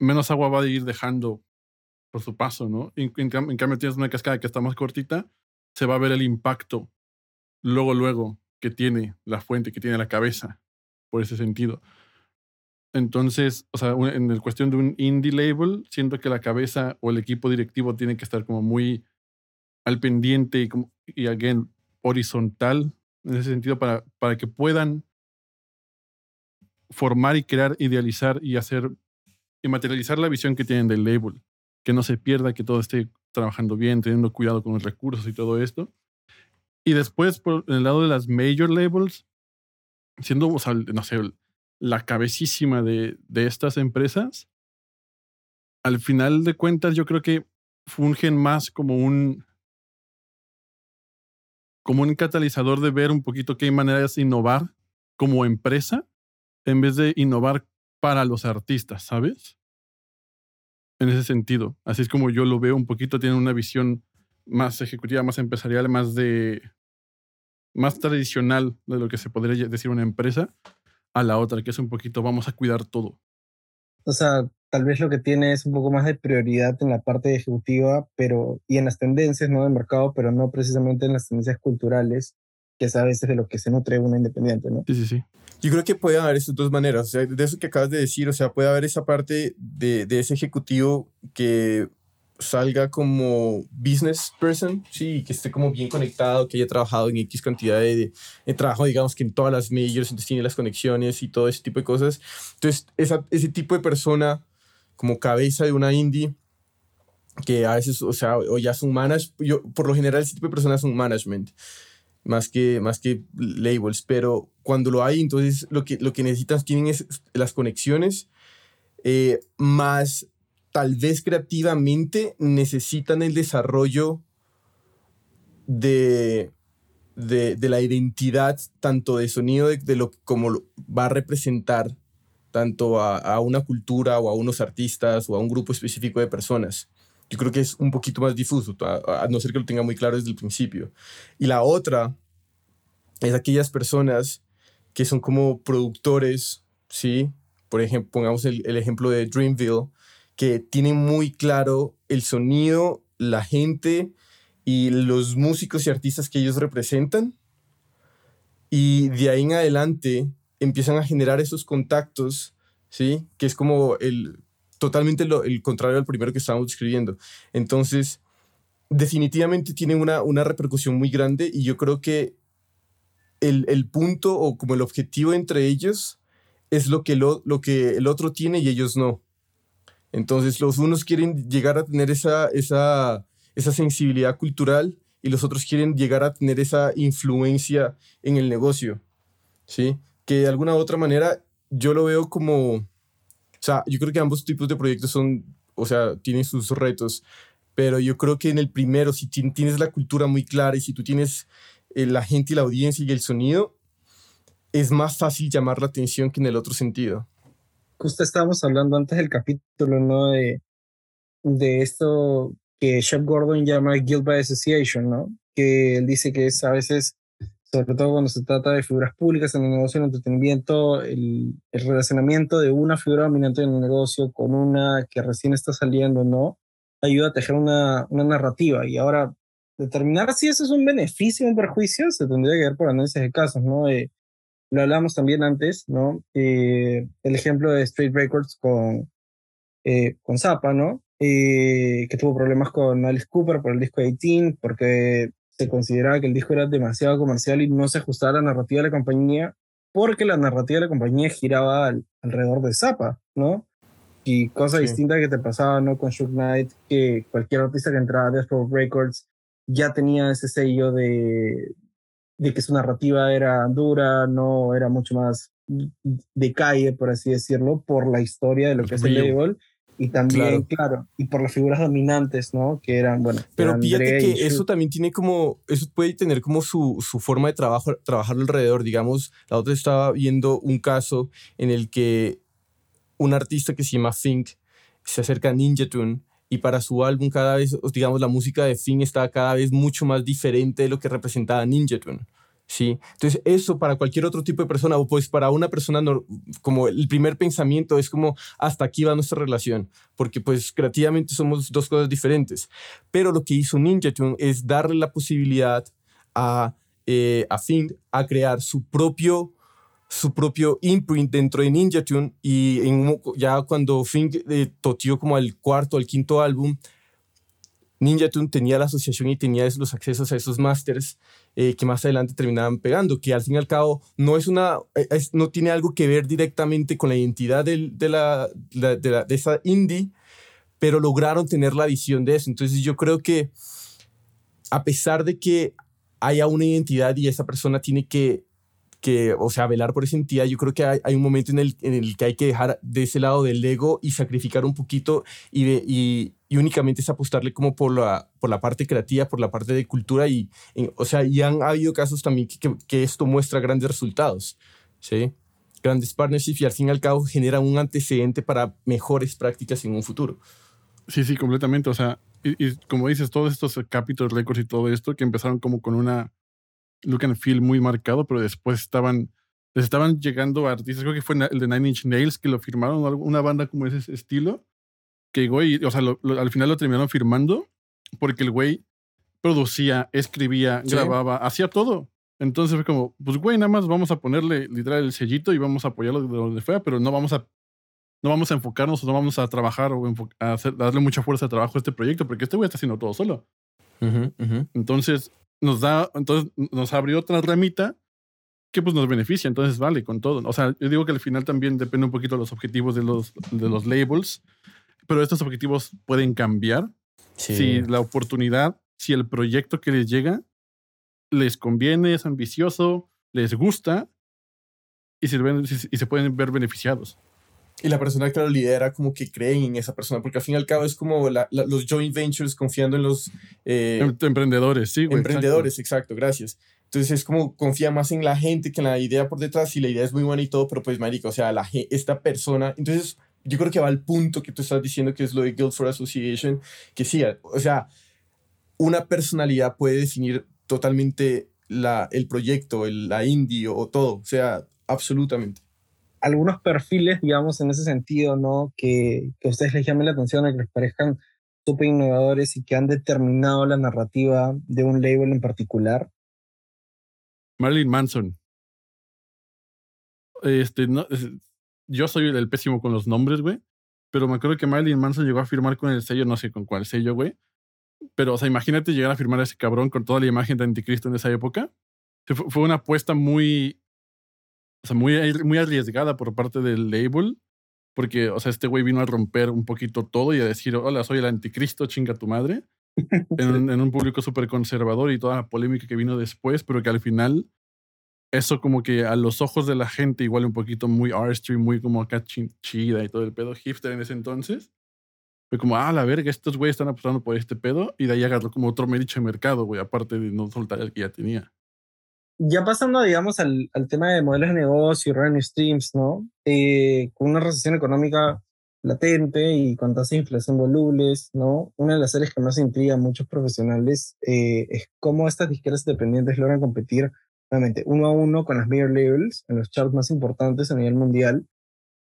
menos agua va a ir dejando por su paso, ¿no? En, en cambio, tienes una cascada que está más cortita, se va a ver el impacto luego, luego que tiene la fuente, que tiene la cabeza, por ese sentido. Entonces, o sea, en el cuestión de un indie label, siento que la cabeza o el equipo directivo tiene que estar como muy al pendiente y, como, y again, horizontal en ese sentido para, para que puedan formar y crear, idealizar y hacer y materializar la visión que tienen del label. Que no se pierda, que todo esté trabajando bien, teniendo cuidado con los recursos y todo esto. Y después, por el lado de las major labels, siendo, no sé, la cabecísima de, de estas empresas, al final de cuentas yo creo que fungen más como un como un catalizador de ver un poquito qué maneras de innovar como empresa en vez de innovar para los artistas, ¿sabes? En ese sentido. Así es como yo lo veo un poquito, tiene una visión más ejecutiva, más empresarial, más de más tradicional de lo que se podría decir una empresa a la otra, que es un poquito, vamos a cuidar todo. O sea, tal vez lo que tiene es un poco más de prioridad en la parte ejecutiva, pero y en las tendencias, ¿no? Del mercado, pero no precisamente en las tendencias culturales, que es a veces de lo que se nutre una independiente, ¿no? Sí, sí, sí. Yo creo que puede haber esas dos maneras, o sea, de eso que acabas de decir, o sea, puede haber esa parte de, de ese ejecutivo que salga como business person, sí, que esté como bien conectado, que haya trabajado en X cantidad de, de trabajo, digamos que en todas las majors, entonces tiene las conexiones y todo ese tipo de cosas. Entonces, esa, ese tipo de persona como cabeza de una indie, que a veces, o sea, o ya son management, yo, por lo general ese tipo de personas son management, más que, más que labels, pero cuando lo hay, entonces lo que, lo que necesitas tienen es las conexiones, eh, más tal vez creativamente necesitan el desarrollo de, de, la identidad, tanto de sonido, de, lo como va a representar tanto a, una cultura o a unos artistas o a un grupo específico de personas. Yo creo que es un poquito más difuso, a, no ser que lo tenga muy claro desde el principio. Y la otra es aquellas personas que son como productores, ¿sí? Por ejemplo, pongamos el ejemplo de Dreamville, que tienen muy claro el sonido, la gente y los músicos y artistas que ellos representan. Y de ahí en adelante empiezan a generar esos contactos, ¿sí? Que es como el, totalmente lo, el contrario al primero que estábamos describiendo. Entonces, definitivamente tienen una, una repercusión muy grande y yo creo que el, el punto o como el objetivo entre ellos es lo que, lo, lo que el otro tiene y ellos no. Entonces los unos quieren llegar a tener esa, esa, esa sensibilidad cultural y los otros quieren llegar a tener esa influencia en el negocio, ¿sí? Que de alguna u otra manera yo lo veo como, o sea, yo creo que ambos tipos de proyectos son, o sea, tienen sus retos, pero yo creo que en el primero, si tienes la cultura muy clara y si tú tienes eh, la gente y la audiencia y el sonido, es más fácil llamar la atención que en el otro sentido justo estábamos hablando antes del capítulo, ¿no? De, de esto que Chef Gordon llama Guild by Association, ¿no? Que él dice que es a veces, sobre todo cuando se trata de figuras públicas en el negocio del entretenimiento, el, el relacionamiento de una figura dominante en el negocio con una que recién está saliendo, ¿no? Ayuda a tejer una, una narrativa. Y ahora, determinar si eso es un beneficio o un perjuicio se tendría que ver por análisis de casos, ¿no? Lo hablamos también antes, ¿no? Eh, el ejemplo de Straight Records con, eh, con Zappa, ¿no? Eh, que tuvo problemas con Alice Cooper por el disco 18, porque se consideraba que el disco era demasiado comercial y no se ajustaba a la narrativa de la compañía, porque la narrativa de la compañía giraba al, alrededor de Zappa, ¿no? Y cosa sí. distinta que te pasaba, ¿no? Con Shook Knight, que cualquier artista que entraba a Death Row Records ya tenía ese sello de, de que su narrativa era dura, no era mucho más de calle, por así decirlo, por la historia de lo que es el label y también, claro. claro. y por las figuras dominantes, ¿no? Que eran, bueno. Pero fíjate que eso también tiene como, eso puede tener como su, su forma de trabajo, trabajarlo alrededor. Digamos, la otra estaba viendo un caso en el que un artista que se llama Fink se acerca a Ninja Tune y para su álbum cada vez, digamos, la música de Fink está cada vez mucho más diferente de lo que representaba Ninja Tune. ¿sí? Entonces, eso para cualquier otro tipo de persona, o pues para una persona, como el primer pensamiento es como, hasta aquí va nuestra relación, porque pues creativamente somos dos cosas diferentes. Pero lo que hizo Ninja Tune es darle la posibilidad a, eh, a Finn a crear su propio su propio imprint dentro de Ninja Tune y en, ya cuando Finn eh, totió como al cuarto, al quinto álbum, Ninja Tune tenía la asociación y tenía los accesos a esos masters eh, que más adelante terminaban pegando, que al fin y al cabo no es una, eh, no tiene algo que ver directamente con la identidad de, la, de, de, esa indie, pero lograron tener la visión de eso. Entonces yo creo que a pesar de que haya una identidad y esa persona tiene que que, o sea, velar por esa entidad, yo creo que hay, un momento en el, en el, que hay que dejar de ese lado del ego y sacrificar un poquito y, y, y, únicamente es apostarle como por la, por la parte creativa, por la parte de cultura y, o sea, y han habido casos también que, que, esto muestra grandes resultados, ¿sí? Grandes partnerships y al fin y al cabo generan un antecedente para mejores prácticas en un futuro. Sí, sí, completamente. O sea, y, y como dices, todos estos capítulos, récords y todo esto que empezaron como con una look and feel muy marcado, pero después estaban, les estaban llegando artistas, creo que fue el de Nine Inch Nails que lo firmaron, una banda como ese estilo, que güey, o sea, al final lo terminaron firmando porque el güey producía, escribía, grababa, hacía todo. Entonces fue como, pues güey, nada más vamos a ponerle literal el sellito y vamos a apoyarlo de donde fuera, pero no vamos a no vamos a enfocarnos o no vamos a trabajar o a, hacer, darle mucha fuerza de trabajo a este proyecto porque este güey está haciendo todo solo. Entonces, nos da, entonces nos abrió otra ramita que pues nos beneficia, entonces vale con todo. O sea, yo digo que al final también depende un poquito de los objetivos de los, de los labels, pero estos objetivos pueden cambiar si la oportunidad, si el proyecto que les llega les conviene, es ambicioso, les gusta y se, y se pueden ver beneficiados. Y la persona que lo lidera como que creen en esa persona, porque al fin y al cabo es como los joint ventures confiando en los... Eh, em, emprendedores, sí. emprendedores, exacto. exacto. gracias. Entonces es como confía más en la gente que en la idea por detrás y la idea es muy buena y todo, pero pues marico, o sea, la, esta persona, entonces yo creo que va al punto que tú estás diciendo que es lo de Guild for Association, que sí, o sea, una personalidad puede definir totalmente la, el proyecto, el, la indie o todo, o sea, absolutamente algunos perfiles, digamos, en ese sentido, ¿no? Que, que a ustedes les llame la atención, que les parezcan súper innovadores y que han determinado la narrativa de un label en particular? Marilyn Manson. Este, no, yo soy el pésimo con los nombres, güey. Pero me acuerdo que Marilyn Manson llegó a firmar con el sello, no sé con cuál sello, güey. Pero, o sea, imagínate llegar a firmar a ese cabrón con toda la imagen de anticristo en esa época. Fue una apuesta muy o sea, muy, muy arriesgada por parte del label, porque, o sea, este güey vino a romper un poquito todo y a decir, hola, soy el anticristo, chinga tu madre, [LAUGHS] en, en, un público súper conservador y toda la polémica que vino después, pero que al final, eso como que a los ojos de la gente, igual un poquito muy R-Stream, muy como acá chida y todo el pedo hipster en ese entonces, fue como, ah, la verga, estos güeyes están apostando por este pedo, y de ahí agarró como otro mericho de mercado, güey, aparte de no soltar el que ya tenía ya pasando, digamos, al, al, tema de modelos de negocio revenue streams, ¿no? Eh, con una recesión económica latente y con tasas de inflación volubles, ¿no? Una de las áreas que más intriga a muchos profesionales eh, es cómo estas disqueras independientes logran competir, nuevamente, uno a uno con las major labels en los charts más importantes a nivel mundial,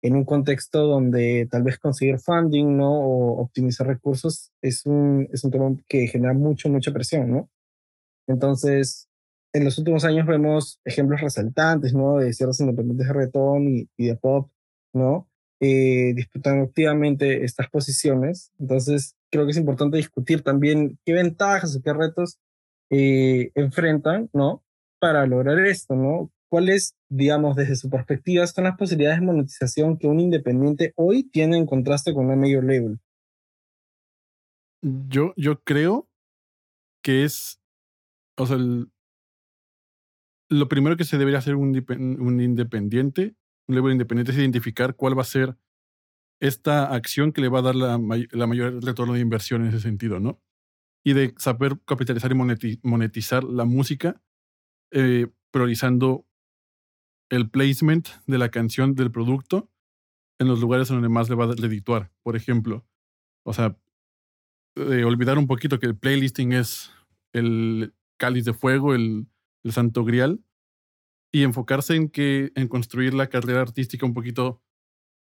en un contexto donde tal vez conseguir funding, ¿no? O optimizar recursos es un, es un tema que genera mucho, mucha presión, ¿no? Entonces, en los últimos años vemos ejemplos resaltantes, ¿no? De ciertos independientes de reggaetón y, de pop, ¿no? Eh, disputan activamente estas posiciones. Entonces, creo que es importante discutir también qué ventajas o qué retos eh, enfrentan, ¿no? Para lograr esto, ¿no? ¿Cuáles, digamos, desde su perspectiva, son las posibilidades de monetización que un independiente hoy tiene en contraste con una major label? Yo, yo creo que es, o sea, el, lo primero que se debería hacer un, independiente, un label independiente, es identificar cuál va a ser esta acción que le va a dar la, mayor retorno de inversión en ese sentido, ¿no? Y de saber capitalizar y monetizar la música, eh, priorizando el placement de la canción del producto en los lugares donde más le va a redituar. Por ejemplo, o sea, olvidar un poquito que el playlisting es el cáliz de fuego, el, el santo grial, y enfocarse en que en construir la carrera artística un poquito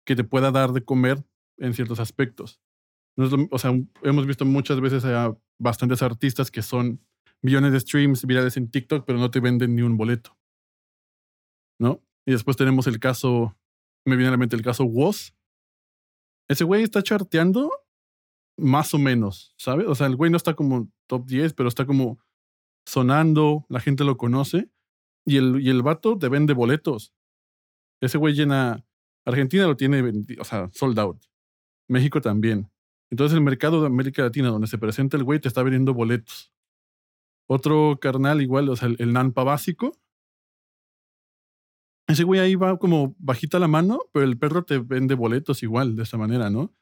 que te pueda dar de comer en ciertos aspectos. o sea, hemos visto muchas veces a bastantes artistas que son millones de streams virales en TikTok, pero no te venden ni un boleto. ¿No? Y después tenemos el caso, me viene a la mente el caso Woz. Ese güey está charteando más o menos, ¿sabes? O sea, el güey no está como top 10, pero está como sonando, la gente lo conoce. Y el, y el vato te vende boletos. Ese güey llena. Argentina lo tiene, o sea, sold out. México también. Entonces el mercado de América Latina, donde se presenta el güey, te está vendiendo boletos. Otro carnal igual, o sea, el, el Nampa básico. Ese güey ahí va como bajita la mano, pero el perro te vende boletos igual, de esa manera, ¿no?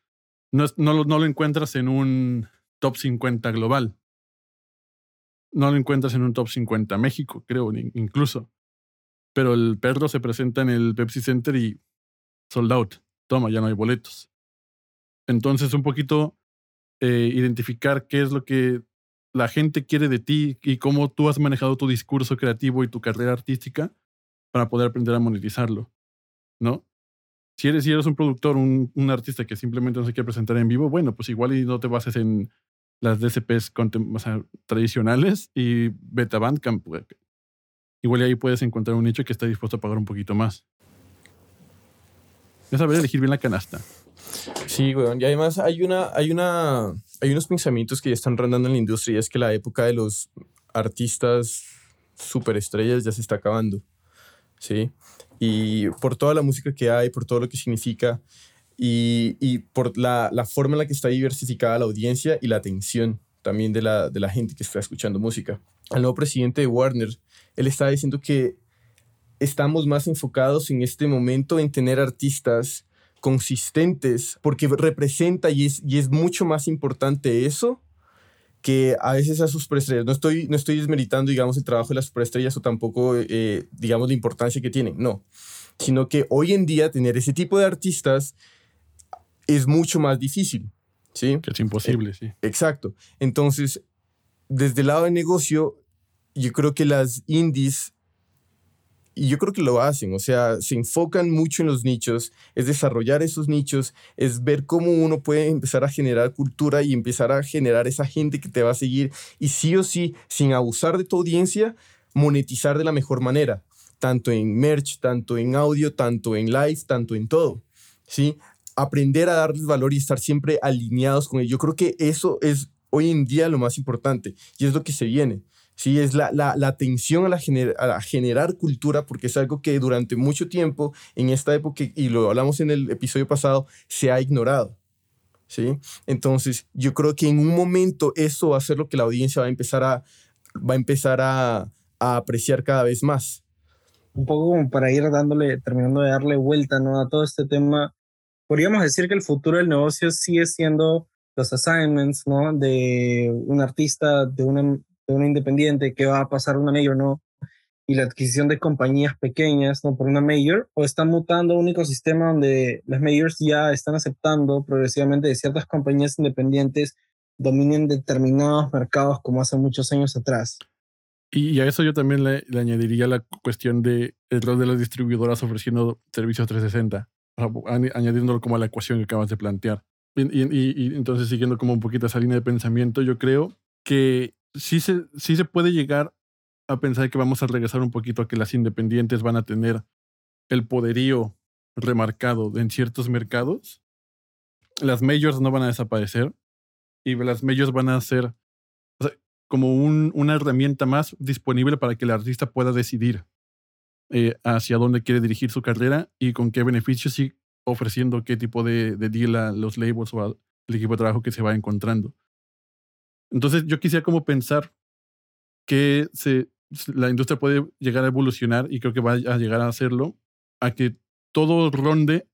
No, no, no lo encuentras en un top 50 global no lo encuentras en un top 50 México, creo, incluso. Pero el perro se presenta en el Pepsi Center y sold out. Toma, ya no hay boletos. Entonces, un poquito eh, identificar qué es lo que la gente quiere de ti y cómo tú has manejado tu discurso creativo y tu carrera artística para poder aprender a monetizarlo, ¿no? Si eres, si eres un productor, un, un artista que simplemente no se quiere presentar en vivo, bueno, pues igual y no te bases en las DCPs tradicionales y Beta Bandcamp. Igual ahí puedes encontrar un nicho que está dispuesto a pagar un poquito más. Es saber elegir bien la canasta. Sí, weón. Y además hay una, hay una, hay unos pensamientos que ya están rondando en la industria y es que la época de los artistas superestrellas ya se está acabando. ¿Sí? Y por toda la música que hay, por todo lo que significa, y, por la, forma en la que está diversificada la audiencia y la atención también de la, de la gente que está escuchando música. Al nuevo presidente de Warner, él está diciendo que estamos más enfocados en este momento en tener artistas consistentes, porque representa y es, y es mucho más importante eso que a veces a sus superestrellas. No estoy, no estoy desmeritando, digamos, el trabajo de las superestrellas o tampoco, eh, digamos, la importancia que tienen, no. Sino que hoy en día tener ese tipo de artistas es mucho más difícil. ¿sí? Que es imposible, sí. Exacto. Entonces, desde el lado de negocio, yo creo que las indies, y yo creo que lo hacen, o sea, se enfocan mucho en los nichos, es desarrollar esos nichos, es ver cómo uno puede empezar a generar cultura y empezar a generar esa gente que te va a seguir y sí o sí, sin abusar de tu audiencia, monetizar de la mejor manera, tanto en merch, tanto en audio, tanto en live, tanto en todo. ¿sí? Aprender a darles valor y estar siempre alineados con ellos. Yo creo que eso es hoy en día lo más importante y es lo que se viene. Sí, es la, la, la atención a, la a generar cultura, porque es algo que durante mucho tiempo, en esta época, y lo hablamos en el episodio pasado, se ha ignorado. ¿sí? Entonces, yo creo que en un momento eso va a ser lo que la audiencia va a empezar a, va a, empezar a, a apreciar cada vez más. Un poco como para ir dándole, terminando de darle vuelta ¿no? a todo este tema podríamos decir que el futuro del negocio sigue siendo los assignments, ¿no? De un artista, de una, de una independiente que va a pasar una mayor, ¿no? Y la adquisición de compañías pequeñas, ¿no? Por una mayor, o está mutando un ecosistema donde las majors ya están aceptando progresivamente de ciertas compañías independientes dominen determinados mercados como hace muchos años atrás. Y a eso yo también le, le añadiría la cuestión de el rol de las distribuidoras ofreciendo servicios 360 añadiéndolo como a la ecuación que acabas de plantear. Y, entonces, siguiendo como un poquito esa línea de pensamiento, yo creo que sí se, sí se puede llegar a pensar que vamos a regresar un poquito a que las independientes van a tener el poderío remarcado en ciertos mercados. Las majors no van a desaparecer y las majors van a ser como un, una herramienta más disponible para que el artista pueda decidir eh, hacia dónde quiere dirigir su carrera y con qué beneficios y ofreciendo qué tipo de, de deal a los labels o al equipo de trabajo que se va encontrando. Entonces yo quisiera como pensar que se, la industria puede llegar a evolucionar y creo que va a llegar a hacerlo, a que todo ronde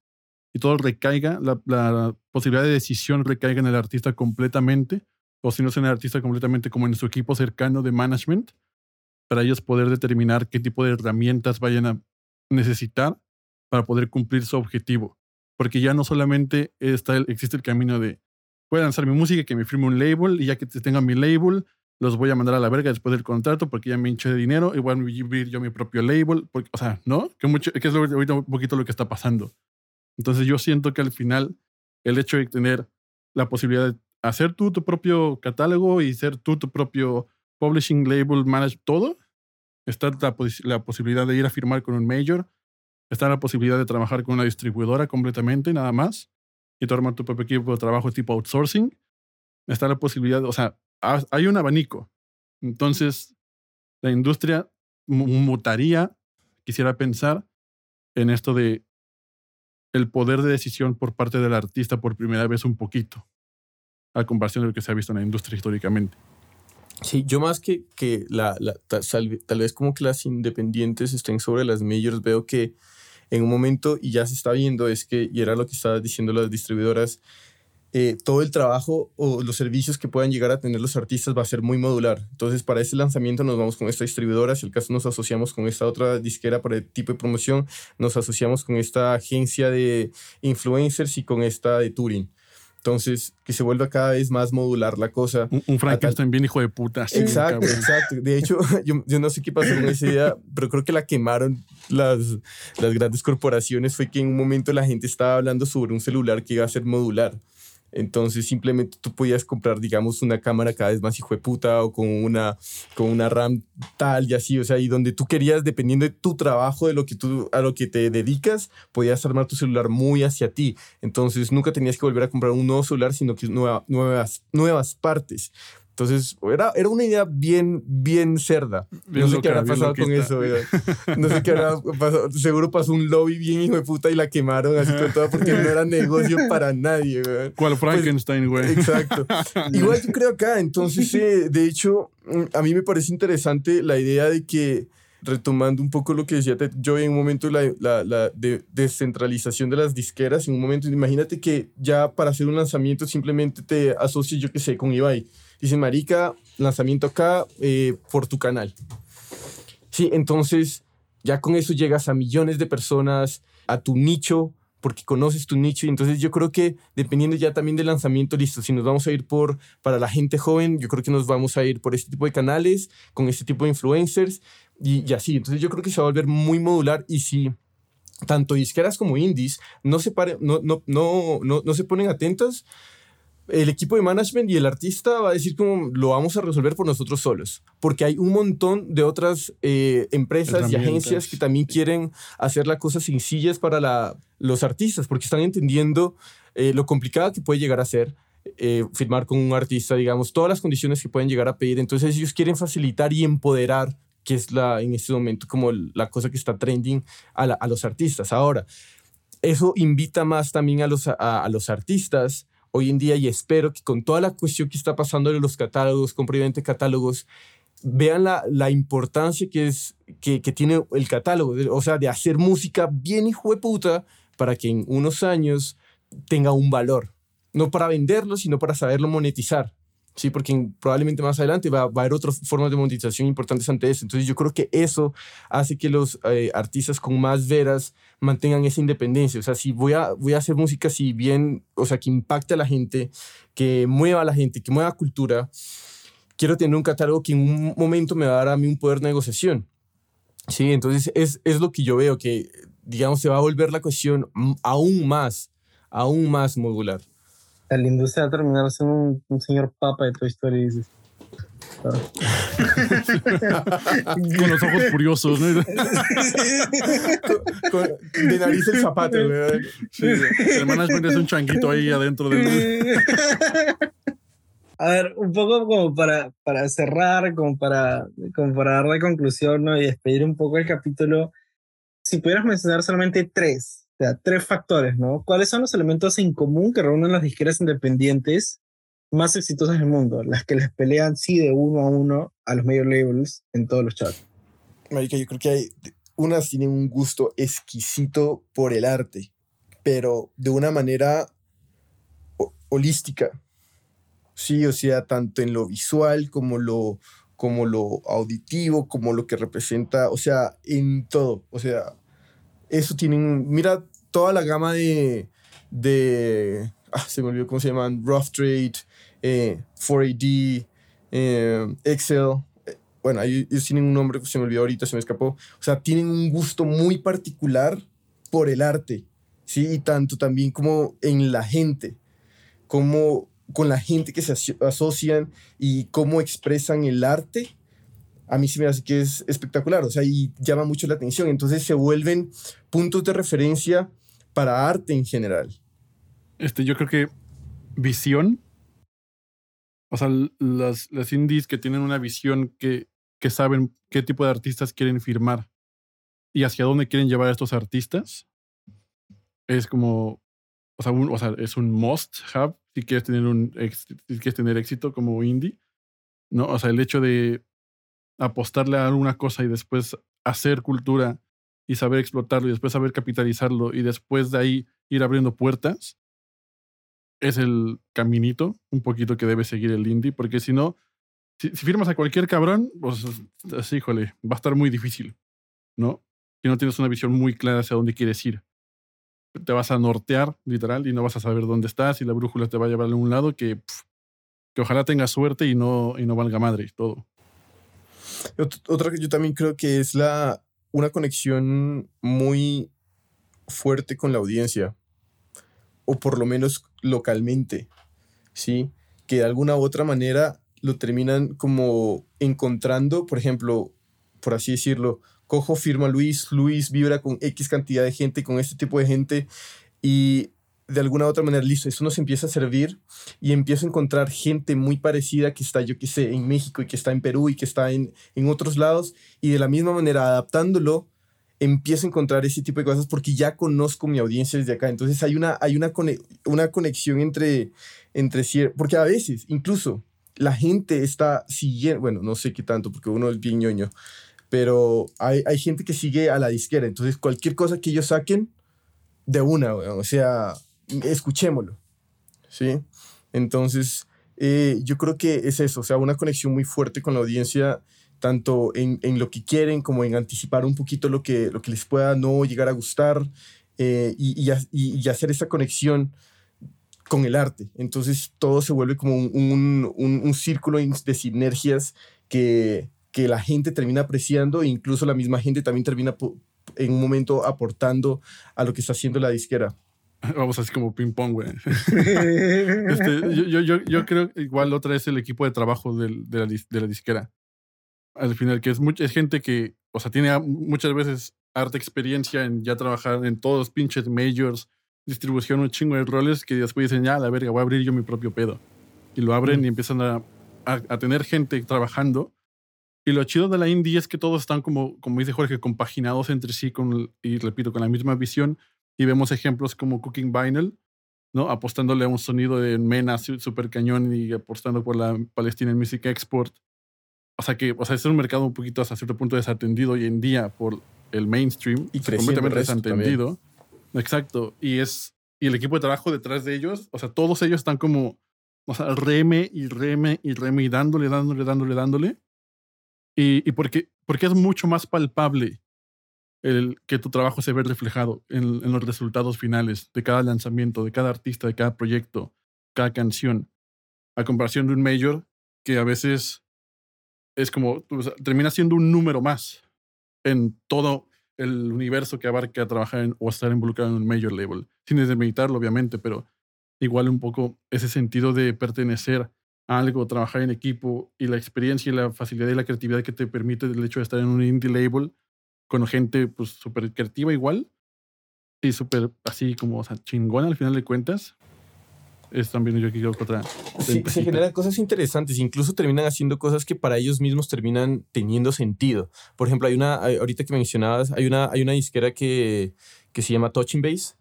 y todo recaiga, la, la posibilidad de decisión recaiga en el artista completamente, o si no es en el artista completamente como en su equipo cercano de management, para ellos poder determinar qué tipo de herramientas vayan a necesitar para poder cumplir su objetivo. Porque ya no solamente está existe el camino de, voy a lanzar mi música, que me firme un label y ya que tenga mi label, los voy a mandar a la verga después del contrato porque ya me hinché de dinero y voy a vivir yo mi propio label. Porque, o sea, ¿no? Que, mucho, que es ahorita un poquito lo que está pasando. Entonces yo siento que al final el hecho de tener la posibilidad de hacer tú tu propio catálogo y ser tú tu propio publishing label, manage todo, está la, posibilidad de ir a firmar con un major, está la posibilidad de trabajar con una distribuidora completamente, nada más, y tú armar tu propio equipo de trabajo tipo outsourcing, está la posibilidad, o sea, hay un abanico. Entonces, la industria mutaría, quisiera pensar, en esto de el poder de decisión por parte del artista por primera vez un poquito, a comparación de lo que se ha visto en la industria históricamente. Sí, yo más que, que la, tal, vez como que las independientes estén sobre las majors, veo que en un momento, y ya se está viendo, es que, y era lo que estaban diciendo las distribuidoras, eh, todo el trabajo o los servicios que puedan llegar a tener los artistas va a ser muy modular. Entonces, para ese lanzamiento nos vamos con esta distribuidora, si el caso nos asociamos con esta otra disquera para el tipo de promoción, nos asociamos con esta agencia de influencers y con esta de Turing. Entonces, que se vuelva cada vez más modular la cosa. Un, un Frankenstein bien hijo de puta. exacto, exacto. De hecho, [LAUGHS] yo, yo, no sé qué pasó con esa idea, pero creo que la quemaron las, las grandes corporaciones. Fue que en un momento la gente estaba hablando sobre un celular que iba a ser modular. Entonces simplemente tú podías comprar, digamos, una cámara cada vez más hijo de puta o con una, con una RAM tal y así, o sea, y donde tú querías, dependiendo de tu trabajo, de lo que tú, a lo que te dedicas, podías armar tu celular muy hacia ti. Entonces nunca tenías que volver a comprar un nuevo celular, sino que nuevas, nuevas partes. Entonces, era, era una idea bien, bien cerda. no sé qué habrá pasado con eso, No sé qué habrá pasado. Seguro pasó un lobby bien hijo de puta y la quemaron así con todo porque no era negocio para nadie, güey. ¿Cuál pues, Frankenstein, güey? exacto. [LAUGHS] Igual yo creo acá. Entonces, eh, de hecho, a mí me parece interesante la idea de que retomando un poco lo que decía yo en un momento, la, la, la de, descentralización de las disqueras, en un momento, imagínate que ya para hacer un lanzamiento simplemente te asocies, yo qué sé, con Ibai Dice, marica, lanzamiento acá eh, por tu canal. Sí, entonces ya con eso llegas a millones de personas, a tu nicho, porque conoces tu nicho. Y entonces yo creo que dependiendo ya también del lanzamiento, listo, si nos vamos a ir por, para la gente joven, yo creo que nos vamos a ir por este tipo de canales, con este tipo de influencers y, y así. Entonces yo creo que se va a volver muy modular y si tanto disqueras como indies no se, no, no, no, no, no se ponen atentas, el equipo de management y el artista va a decir como lo vamos a resolver por nosotros solos, porque hay un montón de otras eh, empresas y agencias que también quieren hacer las cosas sencillas para la, los artistas, porque están entendiendo eh, lo complicado que puede llegar a ser eh, firmar con un artista, digamos, todas las condiciones que pueden llegar a pedir. Entonces ellos quieren facilitar y empoderar, que es la, en este momento como la cosa que está trending a, a los artistas. Ahora, eso invita más también a los, a los artistas hoy en día y espero que con toda la cuestión que está pasando en los catálogos, con catálogos, vean la, la importancia que, es, que, tiene el catálogo, o sea, de hacer música bien hijo de puta para que en unos años tenga un valor. No para venderlo, sino para saberlo monetizar. Sí, porque probablemente más adelante va, va, a haber otras formas de monetización importantes ante eso. Entonces yo creo que eso hace que los eh, artistas con más veras mantengan esa independencia. O sea, si voy a, voy a hacer música, si bien, o sea, que impacte a la gente, que mueva a la gente, que mueva cultura, quiero tener un catálogo que en un momento me va a dar a mí un poder de negociación. Sí, entonces es, es lo que yo veo, que digamos se va a volver la cuestión aún más, aún más modular la industria va a terminar siendo un, señor papa de Toy Story, dices. [LAUGHS] con los ojos curiosos, ¿no? de nariz el zapato, ¿verdad? Sí, el management es un changuito ahí adentro de A ver, un poco como para, para cerrar, como para, como para dar la conclusión ¿no? y despedir un poco el capítulo, si pudieras mencionar solamente tres o sea, tres factores, ¿no? ¿Cuáles son los elementos en común que reúnen las disqueras independientes más exitosas del mundo? Las que les pelean, sí, de uno a uno a los major labels en todos los charts. Marica, yo creo que hay, unas tienen un gusto exquisito por el arte, pero de una manera holística. Sí, o sea, tanto en lo visual como lo, como lo auditivo, como lo que representa, o sea, en todo. O sea, eso tienen, mira toda la gama de, de ah, se me olvidó cómo se llaman, Rough Trade, eh, 4AD, eh, Excel. eh, Bueno, ellos tienen un nombre que se me olvidó ahorita, se me escapó. O sea, tienen un gusto muy particular por el arte, ¿sí? Y tanto también como en la gente, como con la gente que se aso- asocian y cómo expresan el arte, a mí sí me hace que es espectacular, o sea, y llama mucho la atención. Entonces se vuelven puntos de referencia para arte en general. Este, yo creo que visión. O sea, las, las indies que tienen una visión que, que saben qué tipo de artistas quieren firmar y hacia dónde quieren llevar a estos artistas, es como. O sea, un- o sea, es un must have si quieres tener un si quieres tener éxito como indie. ¿No? O sea, el hecho de apostarle a alguna cosa y después hacer cultura y saber explotarlo y después saber capitalizarlo y después de ahí ir abriendo puertas es el caminito un poquito que debe seguir el indie, porque si no, si, firmas a cualquier cabrón, pues así, híjole, va a estar muy difícil, ¿no? Si no tienes una visión muy clara hacia dónde quieres ir. Te vas a nortear, literal, y no vas a saber dónde estás, y la brújula te va a llevar a un lado que, que ojalá tengas suerte y no, y no valga madre todo. Ot- Otra que yo también creo que es la, una conexión muy fuerte con la audiencia, o por lo menos localmente, ¿sí? Que de alguna u otra manera lo terminan como encontrando, por ejemplo, por así decirlo, cojo, firma Luis, Luis vibra con X cantidad de gente, con este tipo de gente, y de alguna otra manera, listo, eso nos empieza a servir y empiezo a encontrar gente muy parecida que está, yo qué sé, en México y que está en Perú y que está en, en otros lados, y de la misma manera, adaptándolo, empiezo a encontrar ese tipo de cosas porque ya conozco mi audiencia desde acá. Entonces hay una, hay una, una conexión entre, entre porque a veces incluso la gente está siguiendo, bueno, no sé qué tanto porque uno es bien ñoño, pero hay, hay gente que sigue a la disquera. Entonces cualquier cosa que ellos saquen, de una, o sea, escuchémoslo. ¿Sí? Entonces, eh, yo creo que es eso, o sea, una conexión muy fuerte con la audiencia, tanto en, en lo que quieren como en anticipar un poquito lo que, lo que les pueda no llegar a gustar eh, y, y y- hacer esa conexión con el arte. Entonces, todo se vuelve como un, un, un- un círculo de sinergias que, que la gente termina apreciando e incluso la misma gente también termina en un momento aportando a lo que está haciendo la disquera. [LAUGHS] Vamos así como ping pong, güey. [LAUGHS] Este, yo, yo, yo, creo igual otra es el equipo de trabajo del- de, la, dis- de la disquera. Al final, que es, mucha, es gente que, o sea, tiene muchas veces harta experiencia en ya trabajar en todos los pinches majors, distribución, un chingo de roles que después dicen, ya, la verga, voy a abrir yo mi propio pedo. Y lo abren Mm. y empiezan a, a, a tener gente trabajando. Y lo chido de la indie es que todos están como, como dice Jorge, compaginados entre sí con, y repito, con la misma visión. Y vemos ejemplos como Cooking Vinyl, ¿no? Apostándole a un sonido de Mena su- super cañón y apostando por la Palestinian Music Export. O sea que, o sea, es un mercado un poquito hasta cierto punto desatendido hoy en día por el mainstream. Y completamente desatendido. Exacto. Y es, y el equipo de trabajo detrás de ellos, o sea, todos ellos están como, o sea, reme y reme y reme y dándole, dándole, dándole, dándole. Y, y porque, porque es mucho más palpable el que tu trabajo se ve reflejado en, los resultados finales de cada lanzamiento, de cada artista, de cada proyecto, cada canción, a comparación de un major que a veces es como, termina siendo un número más en todo el universo que abarca trabajar o estar involucrado en un major label, sin desmeditarlo obviamente, pero igual un poco ese sentido de pertenecer a algo, trabajar en equipo y la experiencia y la facilidad y la creatividad que te permite el hecho de estar en un indie label con gente pues súper creativa igual y súper así como o sea, chingona al final de cuentas. Es también yo creo que otra. Sí, se generan cosas interesantes, incluso terminan haciendo cosas que para ellos mismos terminan teniendo sentido. Por ejemplo, hay una, ahorita que mencionabas, hay una, hay una disquera que, que se llama Touching Base,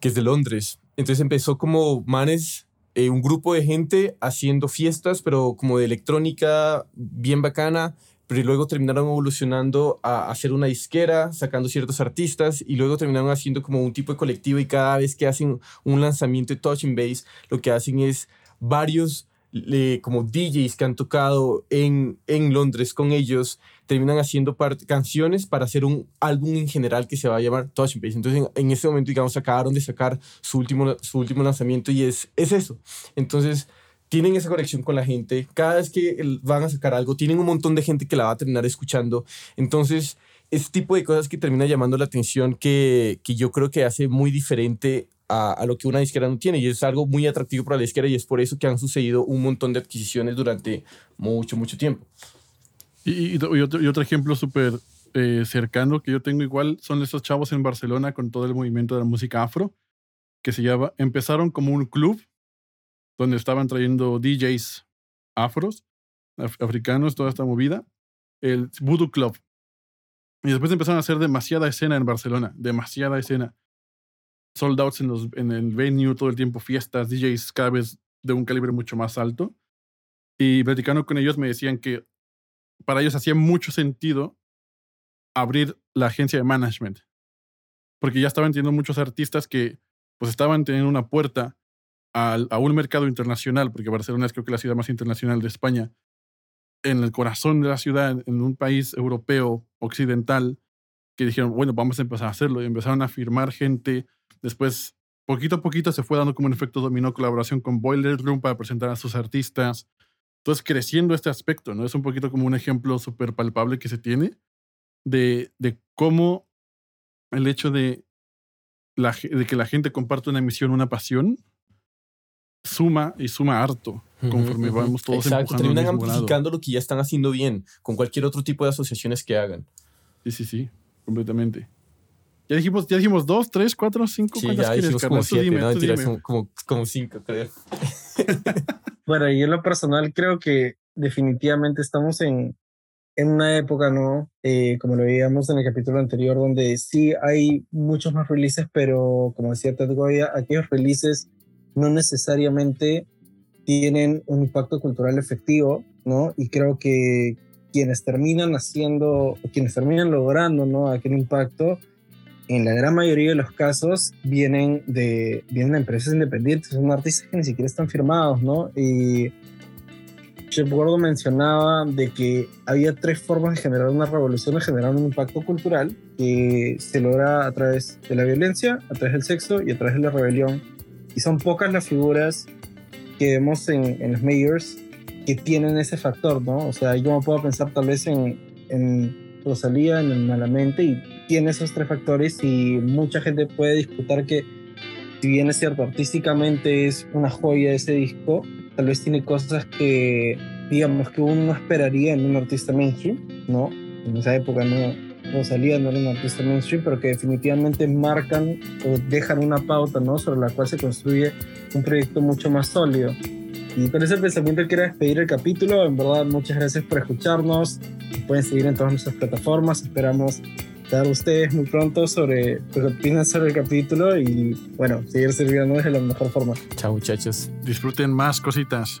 que es de Londres. Entonces empezó como manes, eh, un grupo de gente haciendo fiestas, pero como de electrónica bien bacana, pero luego terminaron evolucionando a hacer una disquera, sacando ciertos artistas, y luego terminaron haciendo como un tipo de colectivo, y cada vez que hacen un lanzamiento de Touching Base, lo que hacen es varios como DJs que han tocado en, en Londres con ellos, terminan haciendo canciones para hacer un álbum en general que se va a llamar Touching Base. Entonces, en, en ese momento, digamos, acabaron de sacar su último, su último lanzamiento y es, es eso. Entonces, tienen esa conexión con la gente. Cada vez que van a sacar algo, tienen un montón de gente que la va a terminar escuchando. Entonces, ese tipo de cosas que termina llamando la atención que, que yo creo que hace muy diferente a, a, lo que una disquera no tiene y es algo muy atractivo para la disquera y es por eso que han sucedido un montón de adquisiciones durante mucho, mucho tiempo. Y, otro, otro, ejemplo súper eh, cercano que yo tengo igual son esos chavos en Barcelona con todo el movimiento de la música afro, que se llama, empezaron como un club donde estaban trayendo DJs afros, af africanos, toda esta movida, el Voodoo Club. Y después empezaron a hacer demasiada escena en Barcelona, demasiada escena. Sold outs en, los, en el venue todo el tiempo, fiestas, DJs cada vez de un calibre mucho más alto. Y platicando con ellos me decían que para ellos hacía mucho sentido abrir la agencia de management. Porque ya estaban teniendo muchos artistas que pues estaban teniendo una puerta al, a un mercado internacional, porque Barcelona es creo que la ciudad más internacional de España, en el corazón de la ciudad, en un país europeo, occidental, que dijeron, bueno, vamos a empezar a hacerlo. Y empezaron a firmar gente. Después, poquito a poquito, se fue dando como un efecto dominó colaboración con Boiler Room para presentar a sus artistas. Entonces, creciendo este aspecto, ¿no? Es un poquito como un ejemplo súper palpable que se tiene de, de cómo el hecho de, la, de que la gente comparte una misión, una pasión, suma y suma harto conforme vamos todos Exacto, terminan amplificando lo que ya están haciendo bien con cualquier otro tipo de asociaciones que hagan. Sí, sí, sí, completamente. Ya dijimos, ya dijimos dos, tres, cuatro, cinco. Sí, ¿Cuántas ya quieres, como siete, dime, no, mentira, dime. como, como cinco, creo. [LAUGHS] Bueno, y en lo personal creo que definitivamente estamos en, en una época, ¿no? Eh, como lo veíamos en el capítulo anterior, donde sí hay muchos más releases, pero como decía Ted Goya, aquellos releases no necesariamente tienen un impacto cultural efectivo, ¿no? Y creo que quienes terminan haciendo, quienes terminan logrando, ¿no? Aquel impacto, en la gran mayoría de los casos vienen de, vienen empresas independientes, son artistas que ni siquiera están firmados, ¿no? Y Chef Gordo mencionaba de que había tres formas de generar una revolución, de generar un impacto cultural que se logra a través de la violencia, a través del sexo y a través de la rebelión. Y son pocas las figuras que vemos en, en los mayors que tienen ese factor, ¿no? O sea, yo me puedo pensar tal vez en, en Rosalía, en el Malamente, y tiene esos tres factores y mucha gente puede disputar que si bien es cierto, artísticamente es una joya ese disco, tal vez tiene cosas que, digamos, que uno no esperaría en un artista mainstream, ¿no? En esa época no, Rosalía no era un artista mainstream, pero que definitivamente marcan o dejan una pauta, ¿no? Sobre la cual se construye un proyecto mucho más sólido. Y con ese pensamiento quiero despedir el capítulo. En verdad, muchas gracias por escucharnos. Nos pueden seguir en todas nuestras plataformas. Esperamos dar a ustedes muy pronto sobre lo que opinan sobre el capítulo y, bueno, seguir sirviéndonos de la mejor forma. Chao, muchachos. Disfruten más cositas.